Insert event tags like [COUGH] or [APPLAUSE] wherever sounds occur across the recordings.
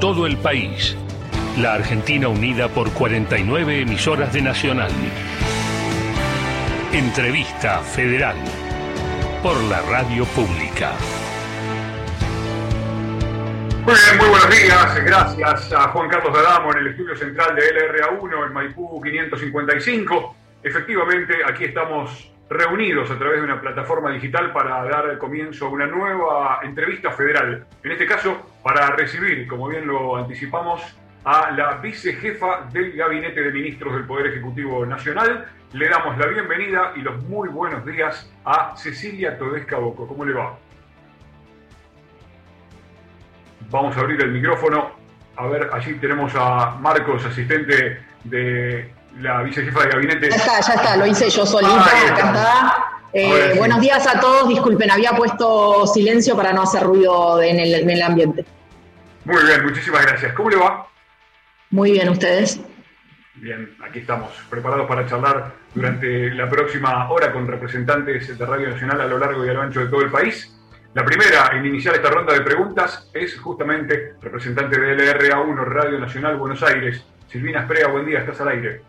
todo el país. La Argentina unida por 49 emisoras de Nacional. Entrevista Federal por la Radio Pública. Muy muy buenos días. Gracias a Juan Carlos Adamo en el estudio central de LRA1 en Maipú 555. Efectivamente, aquí estamos reunidos a través de una plataforma digital para dar comienzo a una nueva entrevista federal. En este caso, para recibir, como bien lo anticipamos, a la vicejefa del Gabinete de Ministros del Poder Ejecutivo Nacional. Le damos la bienvenida y los muy buenos días a Cecilia Todesca Boco. ¿Cómo le va? Vamos a abrir el micrófono. A ver, allí tenemos a Marcos, asistente de la vicejefa de gabinete. Ya está, ya está, lo hice yo solita, acá está. Eh, buenos días a todos, disculpen, había puesto silencio para no hacer ruido en el, en el ambiente. Muy bien, muchísimas gracias. ¿Cómo le va? Muy bien, ¿ustedes? Bien, aquí estamos, preparados para charlar durante la próxima hora con representantes de Radio Nacional a lo largo y a lo ancho de todo el país. La primera en iniciar esta ronda de preguntas es justamente representante de LRA1 Radio Nacional Buenos Aires. Silvina Esprea, buen día, estás al aire.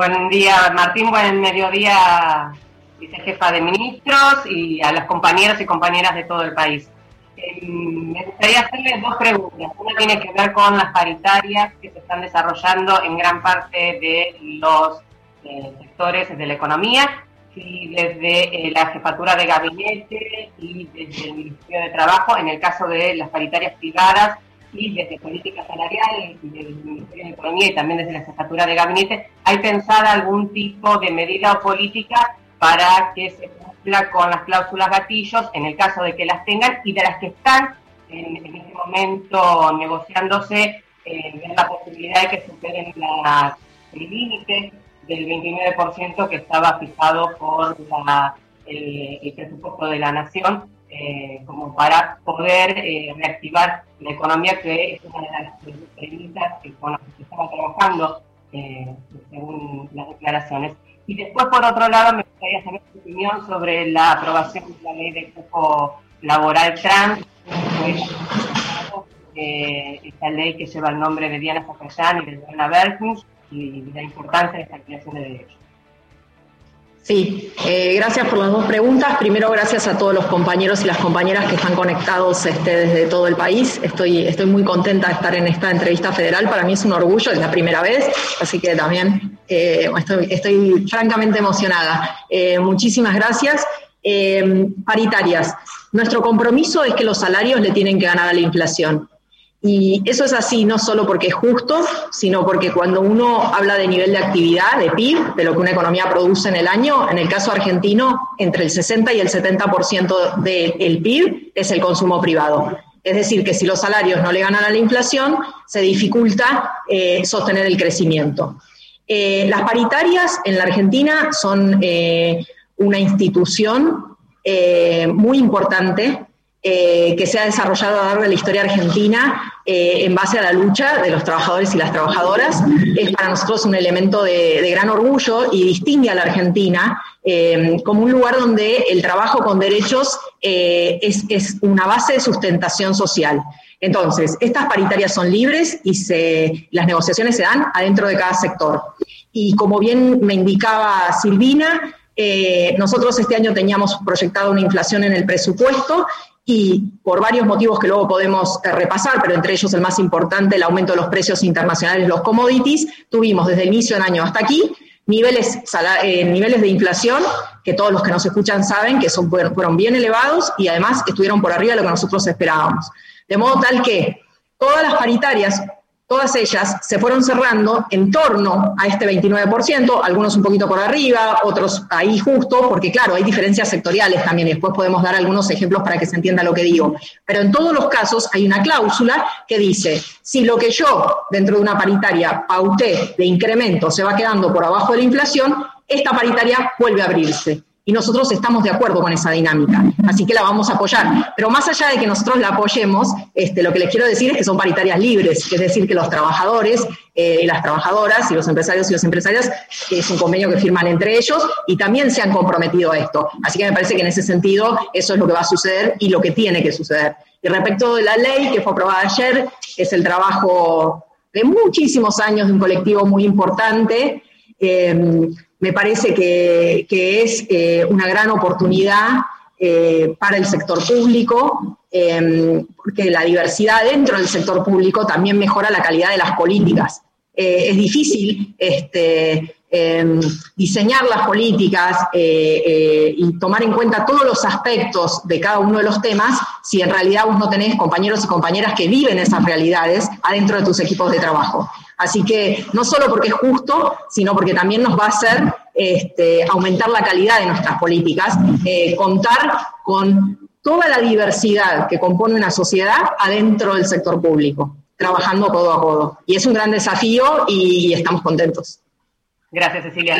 Buen día, Martín, buen mediodía, vicejefa de ministros y a las compañeras y compañeras de todo el país. Eh, me gustaría hacerles dos preguntas. Una tiene que ver con las paritarias que se están desarrollando en gran parte de los eh, sectores de la economía y desde eh, la jefatura de gabinete y desde el Ministerio de Trabajo, en el caso de las paritarias privadas y desde política salarial y del Ministerio de Economía y también desde la jefatura de gabinete, ¿hay pensada algún tipo de medida o política para que se cumpla con las cláusulas gatillos en el caso de que las tengan y de las que están en, este momento negociándose, eh, la posibilidad de que superen las, el límite del 29% que estaba fijado por el, presupuesto de la nación eh, como para poder eh, reactivar la economía, que es una de las premisas con las que se estaba trabajando eh, según las declaraciones. Y después, por otro lado, me gustaría saber su opinión sobre la aprobación de la ley de cupo laboral trans, esta ley que lleva el nombre de Diana Zapayán y de Diana Berkins, y la importancia de esta creación de derechos. Sí, eh, gracias por las dos preguntas. Primero, gracias a todos los compañeros y las compañeras que están conectados este, desde todo el país. Estoy, estoy muy contenta de estar en esta entrevista federal. Para mí es un orgullo, es la primera vez, así que también eh, estoy, francamente emocionada. Eh, muchísimas gracias. paritarias. Nuestro compromiso es que los salarios le tienen que ganar a la inflación. Y eso es así no solo porque es justo, sino porque cuando uno habla de nivel de actividad, de PIB, de lo que una economía produce en el año, en el caso argentino, entre el 60 y el 70% del PIB es el consumo privado. Es decir, que si los salarios no le ganan a la inflación, se dificulta eh, sostener el crecimiento. Eh, las paritarias en la Argentina son eh, una institución muy importante eh, que se ha desarrollado a lo largo de la historia argentina eh, en base a la lucha de los trabajadores y las trabajadoras. Es para nosotros un elemento de, gran orgullo y distingue a la Argentina eh, como un lugar donde el trabajo con derechos es, es, una base de sustentación social. Entonces, estas paritarias son libres y se, las negociaciones se dan adentro de cada sector. Y como bien me indicaba Silvina, nosotros este año teníamos proyectado una inflación en el presupuesto y por varios motivos que luego podemos eh, repasar, pero entre ellos el más importante, el aumento de los precios internacionales los commodities, tuvimos desde el inicio del año hasta aquí niveles, eh, niveles de inflación que todos los que nos escuchan saben que son, fueron bien elevados y además estuvieron por arriba de lo que nosotros esperábamos. De modo tal que todas las paritarias todas ellas se fueron cerrando en torno a este 29%, algunos un poquito por arriba, otros ahí justo, porque claro, hay diferencias sectoriales también, después podemos dar algunos ejemplos para que se entienda lo que digo. Pero en todos los casos hay una cláusula que dice, si lo que yo dentro de una paritaria pauté de incremento se va quedando por abajo de la inflación, esta paritaria vuelve a abrirse y nosotros estamos de acuerdo con esa dinámica, así que la vamos a apoyar. Pero más allá de que nosotros la apoyemos, este, lo que les quiero decir es que son paritarias libres, es decir, que los trabajadores eh, y las trabajadoras y los empresarios y las empresarias es un convenio que firman entre ellos y también se han comprometido a esto. Así que me parece que en ese sentido eso es lo que va a suceder y lo que tiene que suceder. Y respecto de la ley que fue aprobada ayer, es el trabajo de muchísimos años de un colectivo muy importante. Eh, me parece que, es eh, una gran oportunidad eh, para el sector público, porque la diversidad dentro del sector público también mejora la calidad de las políticas. es difícil este, Em, diseñar las políticas eh, eh, y tomar en cuenta todos los aspectos de cada uno de los temas si en realidad vos no tenés compañeros y compañeras que viven esas realidades adentro de tus equipos de trabajo. Así que no solo porque es justo, sino porque también nos va a hacer este, aumentar la calidad de nuestras políticas, eh, contar con toda la diversidad que compone una sociedad adentro del sector público, trabajando codo a codo. Y es un gran desafío y estamos contentos. Gracias, Cecilia.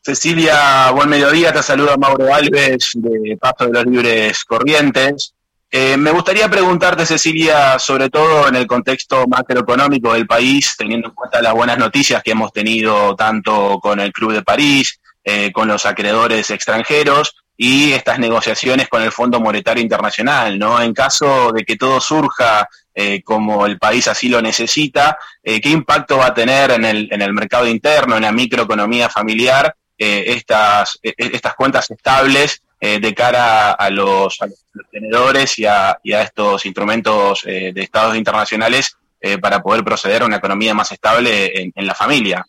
Cecilia, buen mediodía. Te saluda Mauro Alves de Paso de los Libres Corrientes. Eh, me gustaría preguntarte, Cecilia, sobre todo en el contexto macroeconómico del país, teniendo en cuenta las buenas noticias que hemos tenido tanto con el Club de París, eh, con los acreedores extranjeros y estas negociaciones con el Fondo Monetario Internacional, ¿no? En caso de que todo surja eh, como el país así lo necesita, eh, ¿qué impacto va a tener en el, en el mercado interno, en la microeconomía familiar, estas, estas cuentas estables de cara a los, tenedores y a, a, estos instrumentos de estados internacionales para poder proceder a una economía más estable en, la familia?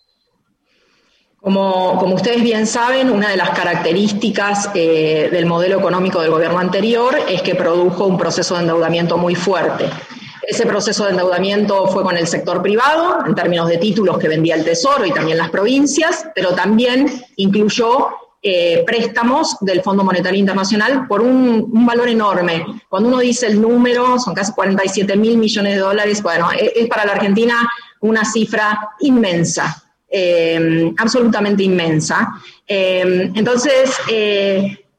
Como, como, ustedes bien saben, una de las características del modelo económico del gobierno anterior es que produjo un proceso de endeudamiento muy fuerte. Ese proceso de endeudamiento fue con el sector privado, en términos de títulos que vendía el Tesoro y también las provincias, pero también incluyó eh, préstamos del Fondo Monetario Internacional por un, valor enorme. Cuando uno dice el número, son casi 47 mil millones de dólares, bueno, es, es, para la Argentina una cifra inmensa, eh, absolutamente inmensa. Eh, entonces,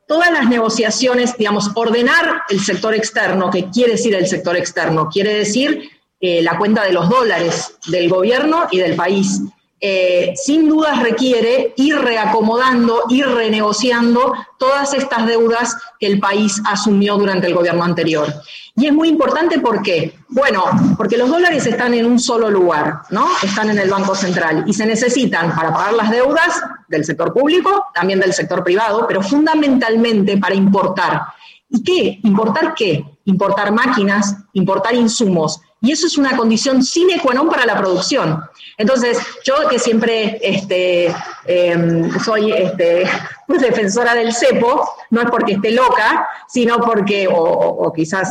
todas las negociaciones, digamos, ordenar el sector externo, ¿qué quiere decir el sector externo? Quiere decir la cuenta de los dólares del gobierno y del país. Eh, sin dudas requiere ir reacomodando, ir renegociando todas estas deudas que el país asumió durante el gobierno anterior. Y es muy importante porque, bueno, porque los dólares están en un solo lugar, ¿no? Están en el Banco Central y se necesitan para pagar las deudas del sector público, también del sector privado, pero fundamentalmente para importar. ¿Y qué? ¿Importar qué? Importar máquinas, importar insumos. Y eso es una condición sine qua non para la producción. Entonces, yo que siempre este, em, soy este, [LAUGHS] defensora del cepo, no es porque esté loca, sino porque, o quizás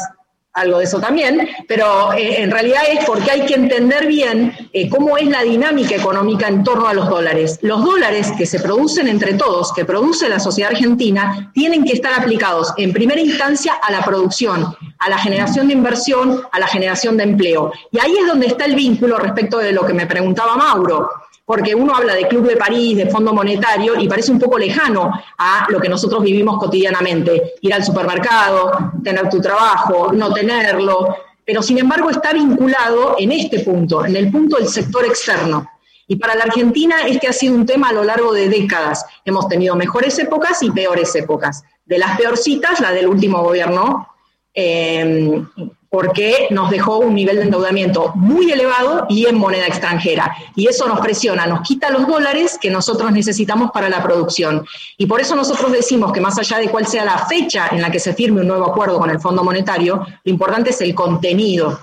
algo de eso también, pero eh, en realidad es porque hay que entender bien eh, cómo es la dinámica económica en torno a los dólares. Los dólares que se producen entre todos, que produce la sociedad argentina, tienen que estar aplicados en primera instancia a la producción, a la generación de inversión, a la generación de empleo. Y ahí es donde está el vínculo respecto de lo que me preguntaba Mauro porque uno habla de Club de París, de Fondo Monetario, y parece un poco lejano a lo que nosotros vivimos cotidianamente. Ir al supermercado, tener tu trabajo, no tenerlo, pero sin embargo está vinculado en este punto, en el punto del sector externo. Y para la Argentina este ha sido un tema a lo largo de décadas. Hemos tenido mejores épocas y peores épocas. De las peorcitas, la del último gobierno, eh, porque nos dejó un nivel de endeudamiento muy elevado y en moneda extranjera. Y eso nos presiona, nos quita los dólares que nosotros necesitamos para la producción. Y por eso nosotros decimos que más allá de cuál sea la fecha en la que se firme un nuevo acuerdo con el Fondo Monetario, lo importante es el contenido.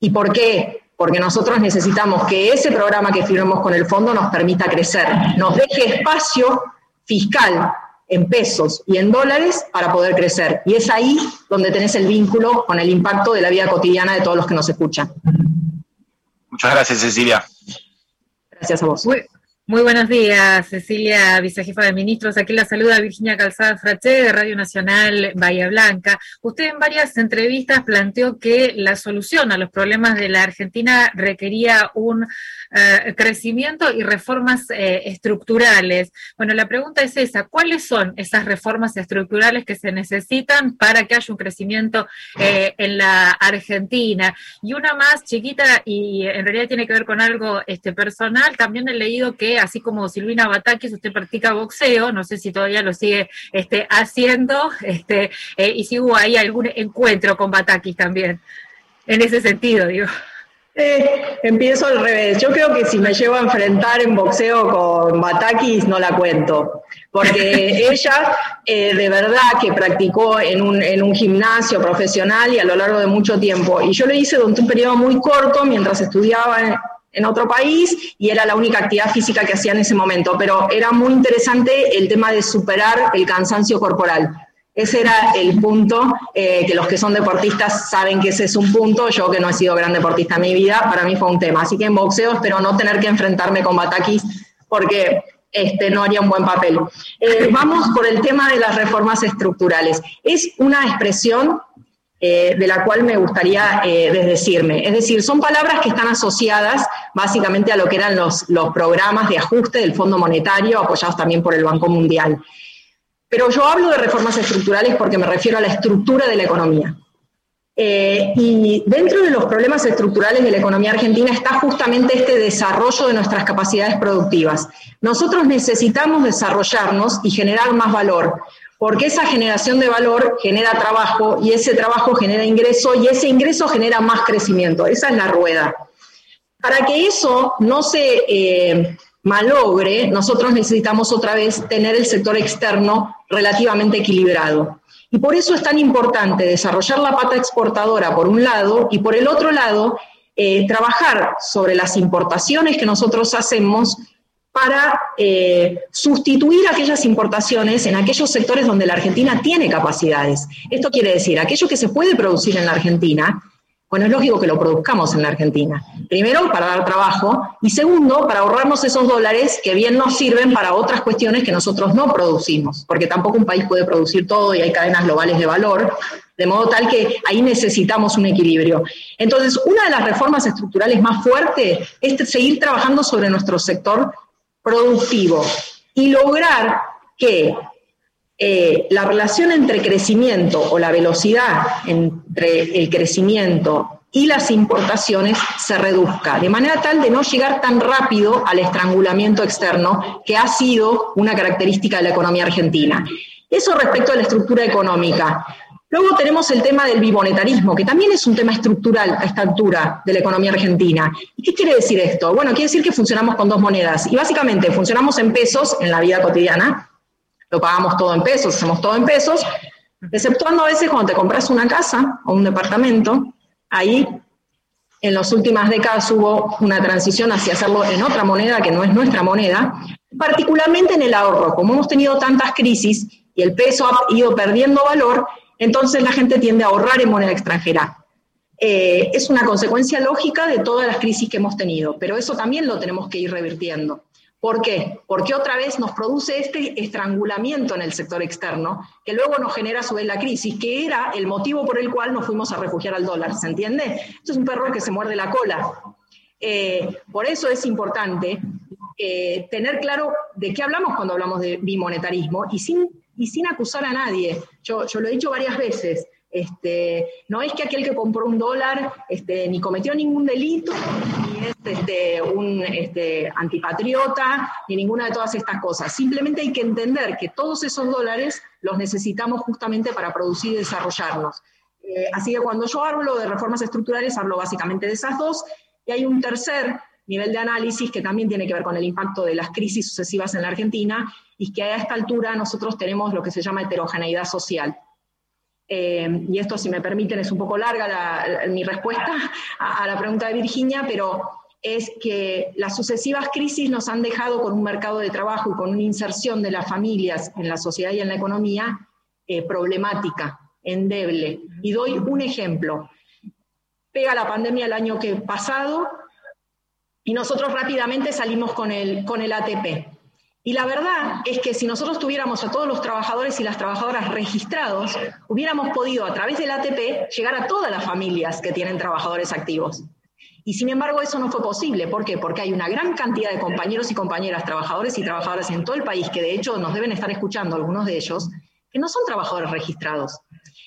¿Y por qué? Porque nosotros necesitamos que ese programa que firmemos con el fondo nos permita crecer, nos deje espacio fiscal en pesos y en dólares para poder crecer. Y es ahí donde tenés el vínculo con el impacto de la vida cotidiana de todos los que nos escuchan. Muchas gracias, Cecilia. Gracias a vos. Muy buenos días, Cecilia, vicejefa de ministros. Aquí la saluda Virginia Calzada Fraché de Radio Nacional Bahía Blanca. Usted en varias entrevistas planteó que la solución a los problemas de la Argentina requería un eh, crecimiento y reformas eh, estructurales. Bueno, la pregunta es esa, ¿cuáles son esas reformas estructurales que se necesitan para que haya un crecimiento eh, en la Argentina? Y una más chiquita y en realidad tiene que ver con algo este, personal, también he leído que así como Silvina Batakis, usted practica boxeo, no sé si todavía lo sigue este, haciendo, este, eh, y si hubo ahí algún encuentro con Batakis también, en ese sentido, digo. Eh, empiezo al revés. Yo creo que si me llevo a enfrentar en boxeo con Batakis, no la cuento. Porque [LAUGHS] ella eh, de verdad que practicó en un, en un, gimnasio profesional y a lo largo de mucho tiempo. Y yo lo hice durante un periodo muy corto mientras estudiaba en, otro país y era la única actividad física que hacía en ese momento. Pero era muy interesante el tema de superar el cansancio corporal ese era el punto, eh, que los que son deportistas saben que ese es un punto, yo que no he sido gran deportista en mi vida, para mí fue un tema. Así que en boxeo espero no tener que enfrentarme con Batakis porque este, no haría un buen papel. Eh, vamos por el tema de las reformas estructurales. Es una expresión eh, de la cual me gustaría desdecirme. Es decir, son palabras que están asociadas básicamente a lo que eran los, los programas de ajuste del Fondo Monetario, apoyados también por el Banco Mundial. Pero yo hablo de reformas estructurales porque me refiero a la estructura de la economía. Eh, y dentro de los problemas estructurales de la economía argentina está justamente este desarrollo de nuestras capacidades productivas. Nosotros necesitamos desarrollarnos y generar más valor, porque esa generación de valor genera trabajo y ese trabajo genera ingreso y ese ingreso genera más crecimiento. Esa es la rueda. Para que eso no se eh, malogre, nosotros necesitamos otra vez tener el sector externo relativamente equilibrado. Y por eso es tan importante desarrollar la pata exportadora por un lado y por el otro lado eh, trabajar sobre las importaciones que nosotros hacemos para eh, sustituir aquellas importaciones en aquellos sectores donde la Argentina tiene capacidades. Esto quiere decir, aquello que se puede producir en la Argentina, bueno, es lógico que lo produzcamos en la Argentina. Primero, para dar trabajo y segundo, para ahorrarnos esos dólares que bien nos sirven para otras cuestiones que nosotros no producimos, porque tampoco un país puede producir todo y hay cadenas globales de valor, de modo tal que ahí necesitamos un equilibrio. Entonces, una de las reformas estructurales más fuertes es seguir trabajando sobre nuestro sector productivo y lograr que eh, la relación entre crecimiento o la velocidad entre el crecimiento y las importaciones se reduzca, de manera tal de no llegar tan rápido al estrangulamiento externo que ha sido una característica de la economía argentina. Eso respecto a la estructura económica. Luego tenemos el tema del bimonetarismo, que también es un tema estructural a esta altura de la economía argentina. ¿Y qué quiere decir esto? Bueno, quiere decir que funcionamos con dos monedas y básicamente funcionamos en pesos en la vida cotidiana, lo pagamos todo en pesos, hacemos todo en pesos, exceptuando a veces cuando te compras una casa o un departamento, ahí en las últimas décadas hubo una transición hacia hacerlo en otra moneda que no es nuestra moneda, particularmente en el ahorro. Como hemos tenido tantas crisis y el peso ha ido perdiendo valor, entonces la gente tiende a ahorrar en moneda extranjera. Eh, es una consecuencia lógica de todas las crisis que hemos tenido, pero eso también lo tenemos que ir revirtiendo. ¿Por qué? Porque otra vez nos produce este estrangulamiento en el sector externo, que luego nos genera a su vez la crisis, que era el motivo por el cual nos fuimos a refugiar al dólar, ¿se entiende? Esto es un perro que se muerde la cola. Eh, por eso es importante eh, tener claro de qué hablamos cuando hablamos de bimonetarismo y sin, y sin acusar a nadie. Yo, lo he dicho varias veces. Este, no es que aquel que compró un dólar este, ni cometió ningún delito, ni es este, un antipatriota, ni ninguna de todas estas cosas. Simplemente hay que entender que todos esos dólares los necesitamos justamente para producir y desarrollarnos. Eh, así que cuando yo hablo de reformas estructurales, hablo básicamente de esas dos, y hay un tercer nivel de análisis que también tiene que ver con el impacto de las crisis sucesivas en la Argentina, y que a esta altura nosotros tenemos lo que se llama heterogeneidad social. Eh, y esto, si me permiten, es un poco larga mi respuesta a, la pregunta de Virginia, pero es que las sucesivas crisis nos han dejado con un mercado de trabajo y con una inserción de las familias en la sociedad y en la economía eh, problemática, endeble. Y doy un ejemplo. Pega la pandemia el año que pasado y nosotros rápidamente salimos con el, con el ATP. Y la verdad es que si nosotros tuviéramos a todos los trabajadores y las trabajadoras registrados, hubiéramos podido a través del ATP llegar a todas las familias que tienen trabajadores activos. Y sin embargo eso no fue posible. ¿Por qué? Porque hay una gran cantidad de compañeros y compañeras, trabajadores y trabajadoras en todo el país, que de hecho nos deben estar escuchando algunos de ellos, que no son trabajadores registrados.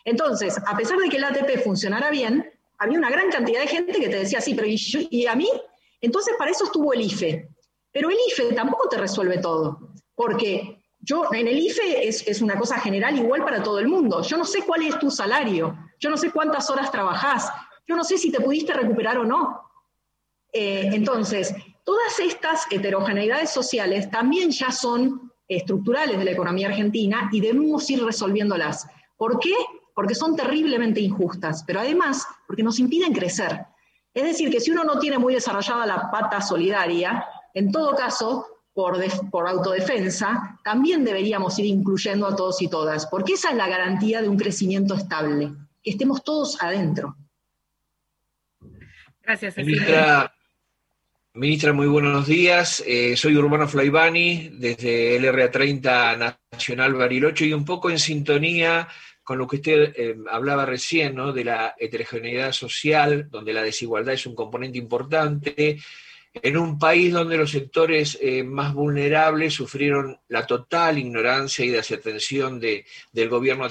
Entonces, a pesar de que el ATP funcionara bien, había una gran cantidad de gente que te decía, sí, pero ¿y, y a mí? Entonces, para eso estuvo el IFE. Pero el IFE tampoco te resuelve todo, porque yo en el IFE es, una cosa general igual para todo el mundo. Yo no sé cuál es tu salario, yo no sé cuántas horas trabajás, yo no sé si te pudiste recuperar o no. Eh, entonces, todas estas heterogeneidades sociales también ya son estructurales de la economía argentina y debemos ir resolviéndolas. ¿Por qué? Porque son terriblemente injustas, pero además porque nos impiden crecer. Es decir, que si uno no tiene muy desarrollada la pata solidaria, en todo caso, por, por, autodefensa, también deberíamos ir incluyendo a todos y todas, porque esa es la garantía de un crecimiento estable, que estemos todos adentro. Gracias, Cecilia. Ministra, muy buenos días. Eh, soy Urbano Flaibani, desde el RA30 Nacional Bariloche, y un poco en sintonía con lo que usted eh, hablaba recién, ¿no? de la heterogeneidad social, donde la desigualdad es un componente importante, en un país donde los sectores eh, más vulnerables sufrieron la total ignorancia y desatención de, del gobierno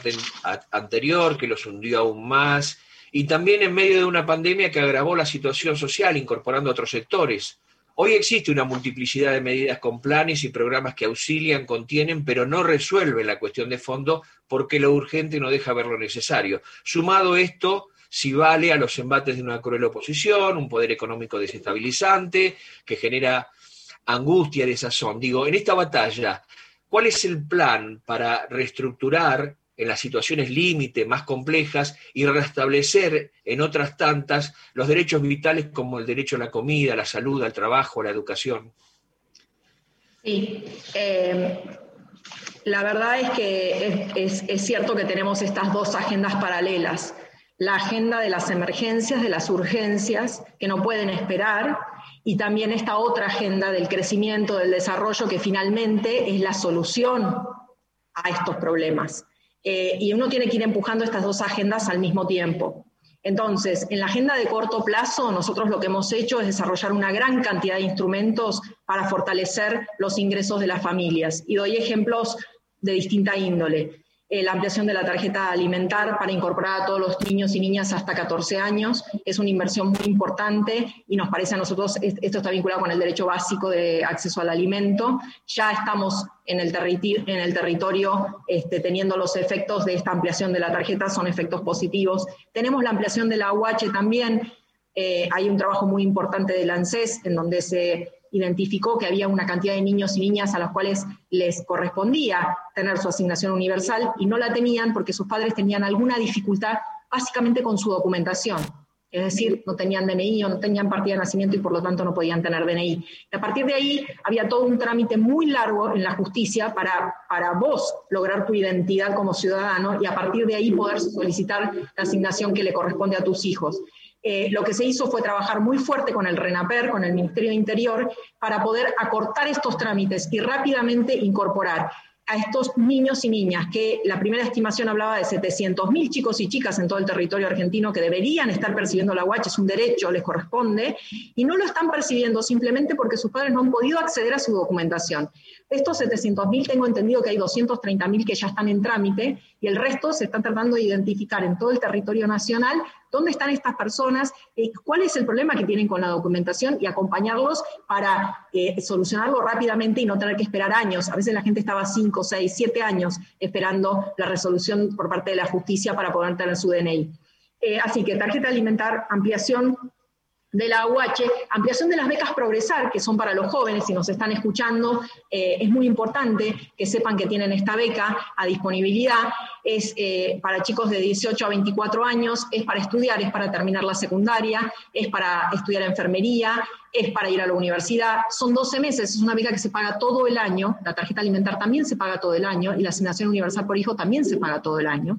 anterior, que los hundió aún más, y también en medio de una pandemia que agravó la situación social, incorporando otros sectores. Hoy existe una multiplicidad de medidas con planes y programas que auxilian, contienen, pero no resuelven la cuestión de fondo porque lo urgente no deja ver lo necesario. Sumado esto, si vale a los embates de una cruel oposición, un poder económico desestabilizante que genera angustia desazón. Digo, en esta batalla, ¿cuál es el plan para reestructurar en las situaciones límite más complejas y restablecer en otras tantas los derechos vitales como el derecho a la comida, a la salud, al trabajo, a la educación. Sí, eh, la verdad es que es, cierto que tenemos estas dos agendas paralelas. La agenda de las emergencias, de las urgencias, que no pueden esperar, y también esta otra agenda del crecimiento, del desarrollo, que finalmente es la solución a estos problemas. Eh, y uno tiene que ir empujando estas dos agendas al mismo tiempo. Entonces, en la agenda de corto plazo, nosotros lo que hemos hecho es desarrollar una gran cantidad de instrumentos para fortalecer los ingresos de las familias. Y doy ejemplos de distinta índole. Eh, la ampliación de la tarjeta alimentar para incorporar a todos los niños y niñas hasta 14 años es una inversión muy importante y nos parece a nosotros, esto está vinculado con el derecho básico de acceso al alimento. Ya estamos en el, territorio este, teniendo los efectos de esta ampliación de la tarjeta, son efectos positivos. Tenemos la ampliación de la UH también. Eh, hay un trabajo muy importante del ANSES en donde se identificó que había una cantidad de niños y niñas a los cuales les correspondía tener su asignación universal y no la tenían porque sus padres tenían alguna dificultad básicamente con su documentación. Es decir, no tenían DNI o no tenían partida de nacimiento y por lo tanto no podían tener DNI. Y a partir de ahí había todo un trámite muy largo en la justicia para, para vos lograr tu identidad como ciudadano y a partir de ahí poder solicitar la asignación que le corresponde a tus hijos. Eh, lo que se hizo fue trabajar muy fuerte con el RENAPER, con el Ministerio de Interior, para poder acortar estos trámites y rápidamente incorporar a estos niños y niñas, que la primera estimación hablaba de 700.000 chicos y chicas en todo el territorio argentino que deberían estar percibiendo la UACH, es un derecho, les corresponde, y no lo están percibiendo simplemente porque sus padres no han podido acceder a su documentación. Estos 700.000 tengo entendido que hay 230.000 que ya están en trámite y el resto se están tratando de identificar en todo el territorio nacional dónde están estas personas, eh, cuál es el problema que tienen con la documentación y acompañarlos para eh, solucionarlo rápidamente y no tener que esperar años. A veces la gente estaba 5, 6, 7 años esperando la resolución por parte de la justicia para poder tener su DNI. Eh, así que tarjeta alimentar, ampliación de la UH, ampliación de las becas Progresar, que son para los jóvenes, si nos están escuchando, eh, es muy importante que sepan que tienen esta beca a disponibilidad, es eh, para chicos de 18 a 24 años, es para estudiar, es para terminar la secundaria, es para estudiar enfermería, es para ir a la universidad, son 12 meses, es una beca que se paga todo el año, la tarjeta alimentar también se paga todo el año y la asignación universal por hijo también se paga todo el año.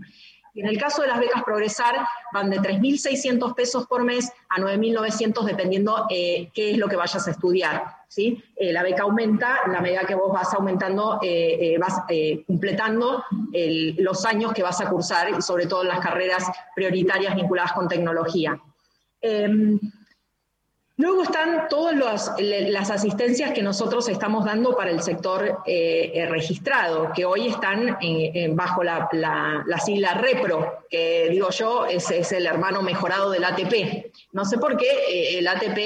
En el caso de las becas Progresar, van de 3.600 pesos por mes a 9.900 dependiendo eh, qué es lo que vayas a estudiar. ¿sí? Eh, la beca aumenta la medida que vos vas aumentando, eh, vas completando los años que vas a cursar y sobre todo en las carreras prioritarias vinculadas con tecnología. Luego están todas las asistencias que nosotros estamos dando para el sector eh, eh, registrado, que hoy están bajo la, sigla REPRO, que digo yo es, el hermano mejorado del ATP. No sé por qué eh, el ATP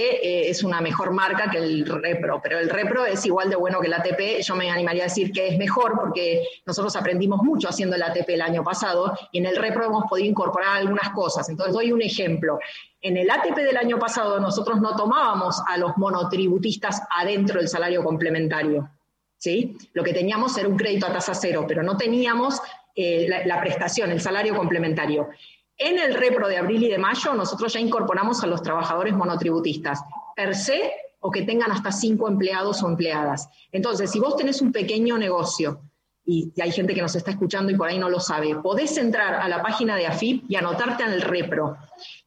es una mejor marca que el REPRO, pero el REPRO es igual de bueno que el ATP. Yo me animaría a decir que es mejor porque nosotros aprendimos mucho haciendo el ATP el año pasado y en el REPRO hemos podido incorporar algunas cosas. Entonces doy un ejemplo. En el ATP del año pasado nosotros no tomábamos a los monotributistas adentro del salario complementario. ¿sí? Lo que teníamos era un crédito a tasa cero, pero no teníamos eh, la, prestación, el salario complementario. En el repro de abril y de mayo nosotros ya incorporamos a los trabajadores monotributistas, per se o que tengan hasta cinco empleados o empleadas. Entonces, si vos tenés un pequeño negocio y, hay gente que nos está escuchando y por ahí no lo sabe, podés entrar a la página de AFIP y anotarte el repro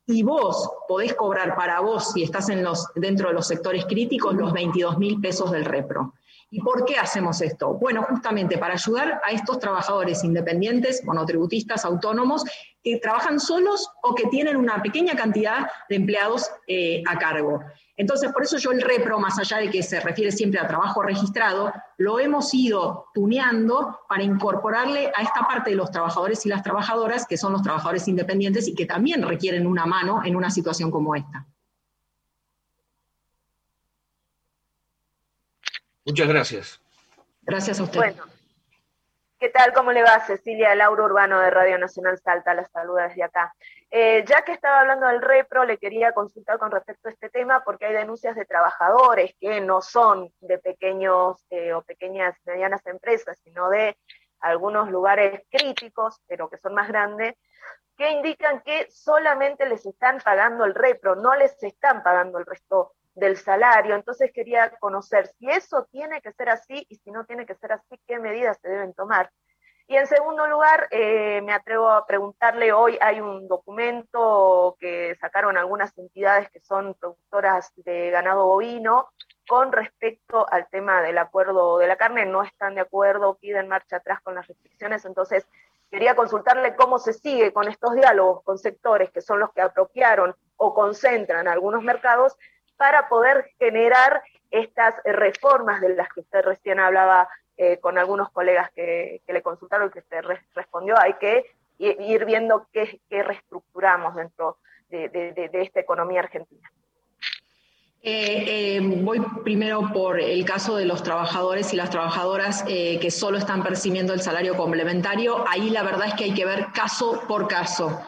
y vos podés cobrar para vos, si estás en los, dentro de los sectores críticos, los 22 mil pesos del repro. ¿Y por qué hacemos esto? Bueno, justamente para ayudar a estos trabajadores independientes, monotributistas, autónomos, que trabajan solos o que tienen una pequeña cantidad de empleados eh, a cargo. Entonces, por eso yo el repro, más allá de que se refiere siempre a trabajo registrado, lo hemos ido tuneando para incorporarle a esta parte de los trabajadores y las trabajadoras, que son los trabajadores independientes y que también requieren una mano en una situación como esta. Muchas gracias. Gracias a usted. Bueno, ¿qué tal? ¿Cómo le va Cecilia Lauro Urbano de Radio Nacional Salta? La saluda desde acá. Eh, ya que estaba hablando del repro, le quería consultar con respecto a este tema porque hay denuncias de trabajadores que no son de pequeños eh, o pequeñas medianas empresas, sino de algunos lugares críticos, pero que son más grandes, que indican que solamente les están pagando el repro, no les están pagando el resto del salario. Entonces quería conocer si eso tiene que ser así y si no tiene que ser así, qué medidas se deben tomar. Y en segundo lugar, eh, me atrevo a preguntarle, hoy hay un documento que sacaron algunas entidades que son productoras de ganado bovino con respecto al tema del acuerdo de la carne, no están de acuerdo, piden marcha atrás con las restricciones, entonces quería consultarle cómo se sigue con estos diálogos con sectores que son los que apropiaron o concentran algunos mercados para poder generar estas reformas de las que usted recién hablaba eh, con algunos colegas que, le consultaron y que usted respondió, hay que ir viendo qué, reestructuramos dentro de esta economía argentina. Eh, eh, voy primero por el caso de los trabajadores y las trabajadoras eh, que solo están percibiendo el salario complementario. Ahí la verdad es que hay que ver caso por caso.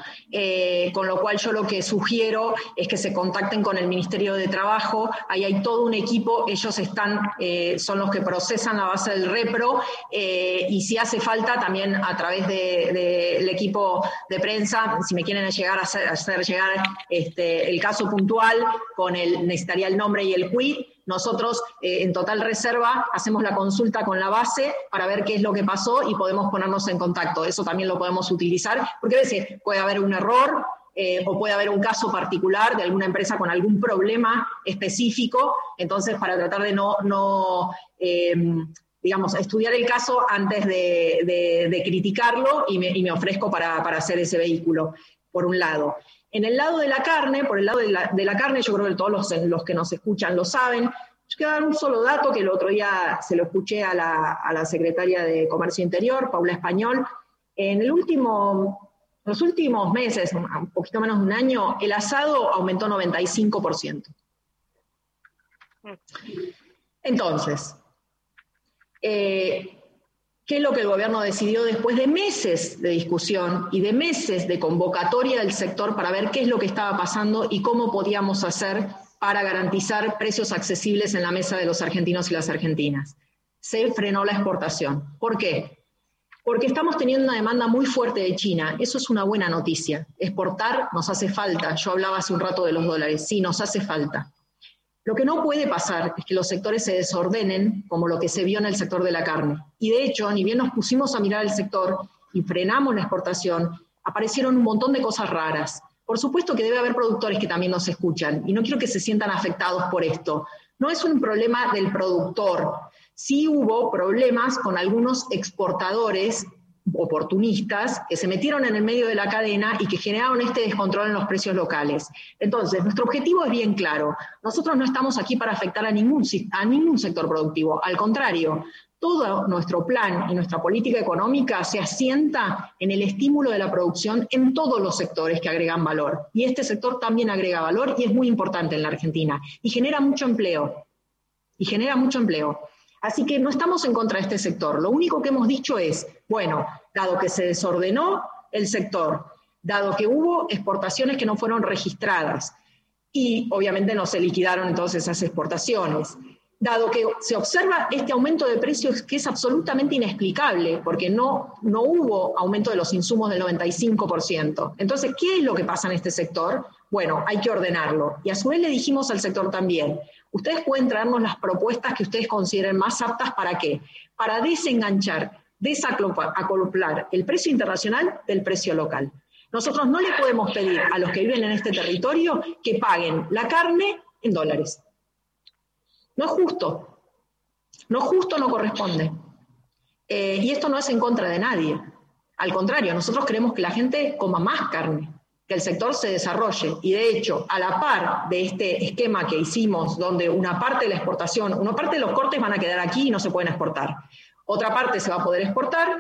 Con lo cual yo lo que sugiero es que se contacten con el Ministerio de Trabajo. Ahí hay todo un equipo, ellos están, son los que procesan la base del repro y si hace falta también a través del equipo de prensa, si me quieren llegar a hacer, llegar este, el caso puntual con el necesitaría el nombre y el quid, nosotros eh, en total reserva hacemos la consulta con la base para ver qué es lo que pasó y podemos ponernos en contacto. Eso también lo podemos utilizar, porque a veces puede haber un error eh, o puede haber un caso particular de alguna empresa con algún problema específico, entonces para tratar de no, em, digamos, estudiar el caso antes de, criticarlo y me, ofrezco para hacer ese vehículo, por un lado. En el lado de la carne, por el lado de la, carne, yo creo que todos los, que nos escuchan lo saben. Yo quiero dar un solo dato que el otro día se lo escuché a la, secretaria de Comercio Interior, Paula Español. En el último, los últimos meses, un poquito menos de un año, el asado aumentó 95%. Entonces, eh, ¿Qué es lo que el gobierno decidió después de meses de discusión y de meses de convocatoria del sector para ver qué es lo que estaba pasando y cómo podíamos hacer para garantizar precios accesibles en la mesa de los argentinos y las argentinas? Se frenó la exportación. ¿Por qué? Porque estamos teniendo una demanda muy fuerte de China. Eso es una buena noticia. Exportar nos hace falta. Yo hablaba hace un rato de los dólares. Sí, nos hace falta. Lo que no puede pasar es que los sectores se desordenen como lo que se vio en el sector de la carne. Y de hecho, ni bien nos pusimos a mirar el sector y frenamos la exportación, aparecieron un montón de cosas raras. Por supuesto que debe haber productores que también nos escuchan y no quiero que se sientan afectados por esto. No es un problema del productor. Sí hubo problemas con algunos exportadores oportunistas que se metieron en el medio de la cadena y que generaron este descontrol en los precios locales. Entonces, nuestro objetivo es bien claro. Nosotros no estamos aquí para afectar a ningún, a ningún sector productivo. Al contrario, todo nuestro plan y nuestra política económica se asienta en el estímulo de la producción en todos los sectores que agregan valor. Y este sector también agrega valor y es muy importante en la Argentina. Y genera mucho empleo. Y genera mucho empleo. Así que no estamos en contra de este sector. Lo único que hemos dicho es, bueno, dado que se desordenó el sector, dado que hubo exportaciones que no fueron registradas y obviamente no se liquidaron entonces esas exportaciones, dado que se observa este aumento de precios que es absolutamente inexplicable, porque no, no hubo aumento de los insumos del 95%. Entonces, ¿qué es lo que pasa en este sector? Bueno, hay que ordenarlo. Y a su vez le dijimos al sector también, ustedes pueden traernos las propuestas que ustedes consideren más aptas para qué? Para desenganchar, desacoplar el precio internacional del precio local. Nosotros no le podemos pedir a los que viven en este territorio que paguen la carne en dólares. No es justo. No justo, no corresponde. Eh, y esto no es en contra de nadie. Al contrario, nosotros queremos que la gente coma más carne, que el sector se desarrolle. Y de hecho, a la par de este esquema que hicimos, donde una parte de la exportación, una parte de los cortes van a quedar aquí y no se pueden exportar, otra parte se va a poder exportar,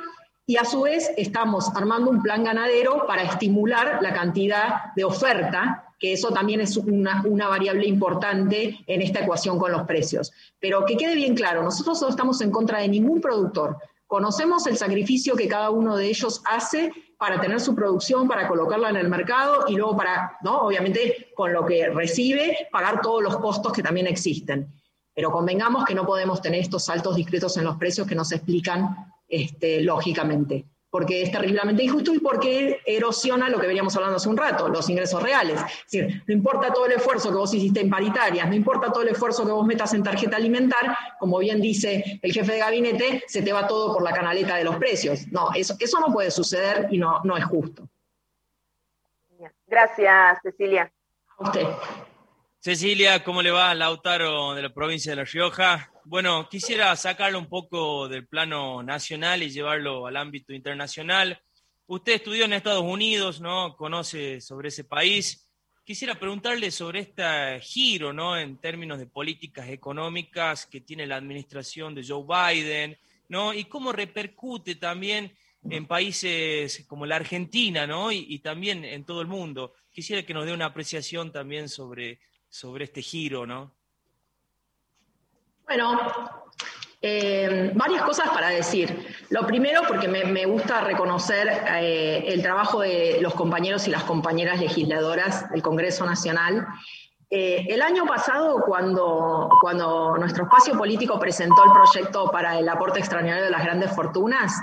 y a su vez estamos armando un plan ganadero para estimular la cantidad de oferta que eso también es una, variable importante en esta ecuación con los precios. Pero que quede bien claro, nosotros no estamos en contra de ningún productor. Conocemos el sacrificio que cada uno de ellos hace para tener su producción, para colocarla en el mercado y luego para, ¿no? obviamente, con lo que recibe, pagar todos los costos que también existen. Pero convengamos que no podemos tener estos saltos discretos en los precios que no se explican este, lógicamente porque es terriblemente injusto y porque erosiona lo que veníamos hablando hace un rato, los ingresos reales. Es decir, no importa todo el esfuerzo que vos hiciste en paritarias, no importa todo el esfuerzo que vos metas en tarjeta alimentar, como bien dice el jefe de gabinete, se te va todo por la canaleta de los precios. No, eso, eso no puede suceder y no, no es justo. Gracias, Cecilia. A usted. Cecilia, ¿cómo le va? Lautaro de la provincia de La Rioja. Bueno, quisiera sacarlo un poco del plano nacional y llevarlo al ámbito internacional. Usted estudió en Estados Unidos, ¿no? Conoce sobre ese país. Quisiera preguntarle sobre este giro, ¿no? En términos de políticas económicas que tiene la administración de Joe Biden, ¿no? Y cómo repercute también en países como la Argentina, ¿no? Y, y también en todo el mundo. Quisiera que nos dé una apreciación también sobre, sobre este giro, ¿no? Bueno, eh, varias cosas para decir. Lo primero, porque me, gusta reconocer eh, el trabajo de los compañeros y las compañeras legisladoras del Congreso Nacional. Eh, el año pasado, cuando, cuando nuestro espacio político presentó el proyecto para el aporte extraordinario de las grandes fortunas,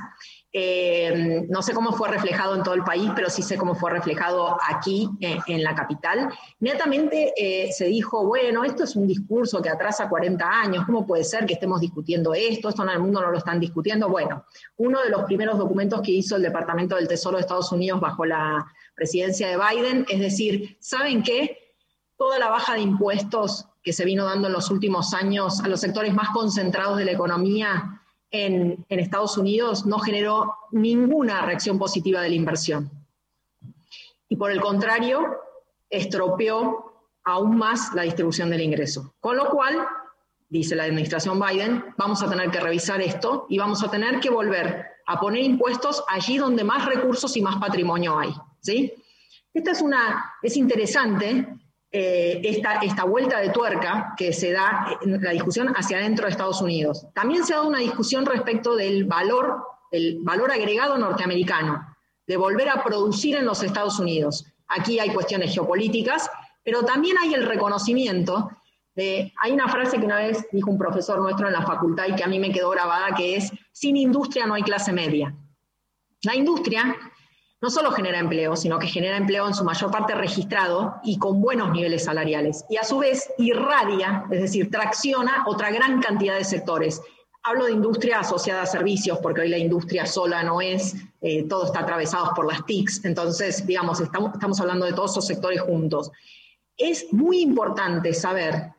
eh, no sé cómo fue reflejado en todo el país, pero sí sé cómo fue reflejado aquí en, la capital. Inmediatamente eh, se dijo, bueno, esto es un discurso que atrasa 40 años, ¿cómo puede ser que estemos discutiendo esto? Esto en el mundo no lo están discutiendo. Bueno, uno de los primeros documentos que hizo el Departamento del Tesoro de Estados Unidos bajo la presidencia de Biden, es decir, ¿saben qué? Toda la baja de impuestos que se vino dando en los últimos años a los sectores más concentrados de la economía en, Estados Unidos no generó ninguna reacción positiva de la inversión. Y por el contrario, estropeó aún más la distribución del ingreso. Con lo cual, dice la administración Biden, vamos a tener que revisar esto y vamos a tener que volver a poner impuestos allí donde más recursos y más patrimonio hay. ¿sí? Esta es una, es interesante eh, esta, esta, vuelta de tuerca que se da en la discusión hacia adentro de Estados Unidos. También se ha dado una discusión respecto del valor, el valor agregado norteamericano, de volver a producir en los Estados Unidos. Aquí hay cuestiones geopolíticas, pero también hay el reconocimiento de, hay una frase que una vez dijo un profesor nuestro en la facultad y que a mí me quedó grabada, que es, sin industria no hay clase media. La industria no solo genera empleo, sino que genera empleo en su mayor parte registrado y con buenos niveles salariales. Y a su vez irradia, es decir, tracciona otra gran cantidad de sectores. Hablo de industria asociada a servicios, porque hoy la industria sola no es, eh, todo está atravesado por las TICs, entonces, digamos, estamos, estamos hablando de todos esos sectores juntos. Es muy importante saber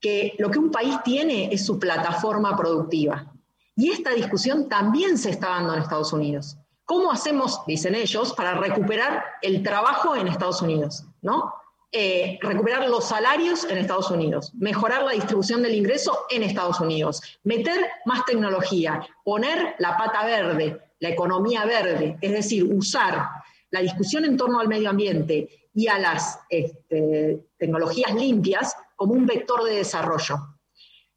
que lo que un país tiene es su plataforma productiva. Y esta discusión también se está dando en Estados Unidos. ¿Cómo hacemos, dicen ellos, para recuperar el trabajo en Estados Unidos? ¿no? Eh, recuperar los salarios en Estados Unidos, mejorar la distribución del ingreso en Estados Unidos, meter más tecnología, poner la pata verde, la economía verde, es decir, usar la discusión en torno al medio ambiente y a las este, tecnologías limpias como un vector de desarrollo.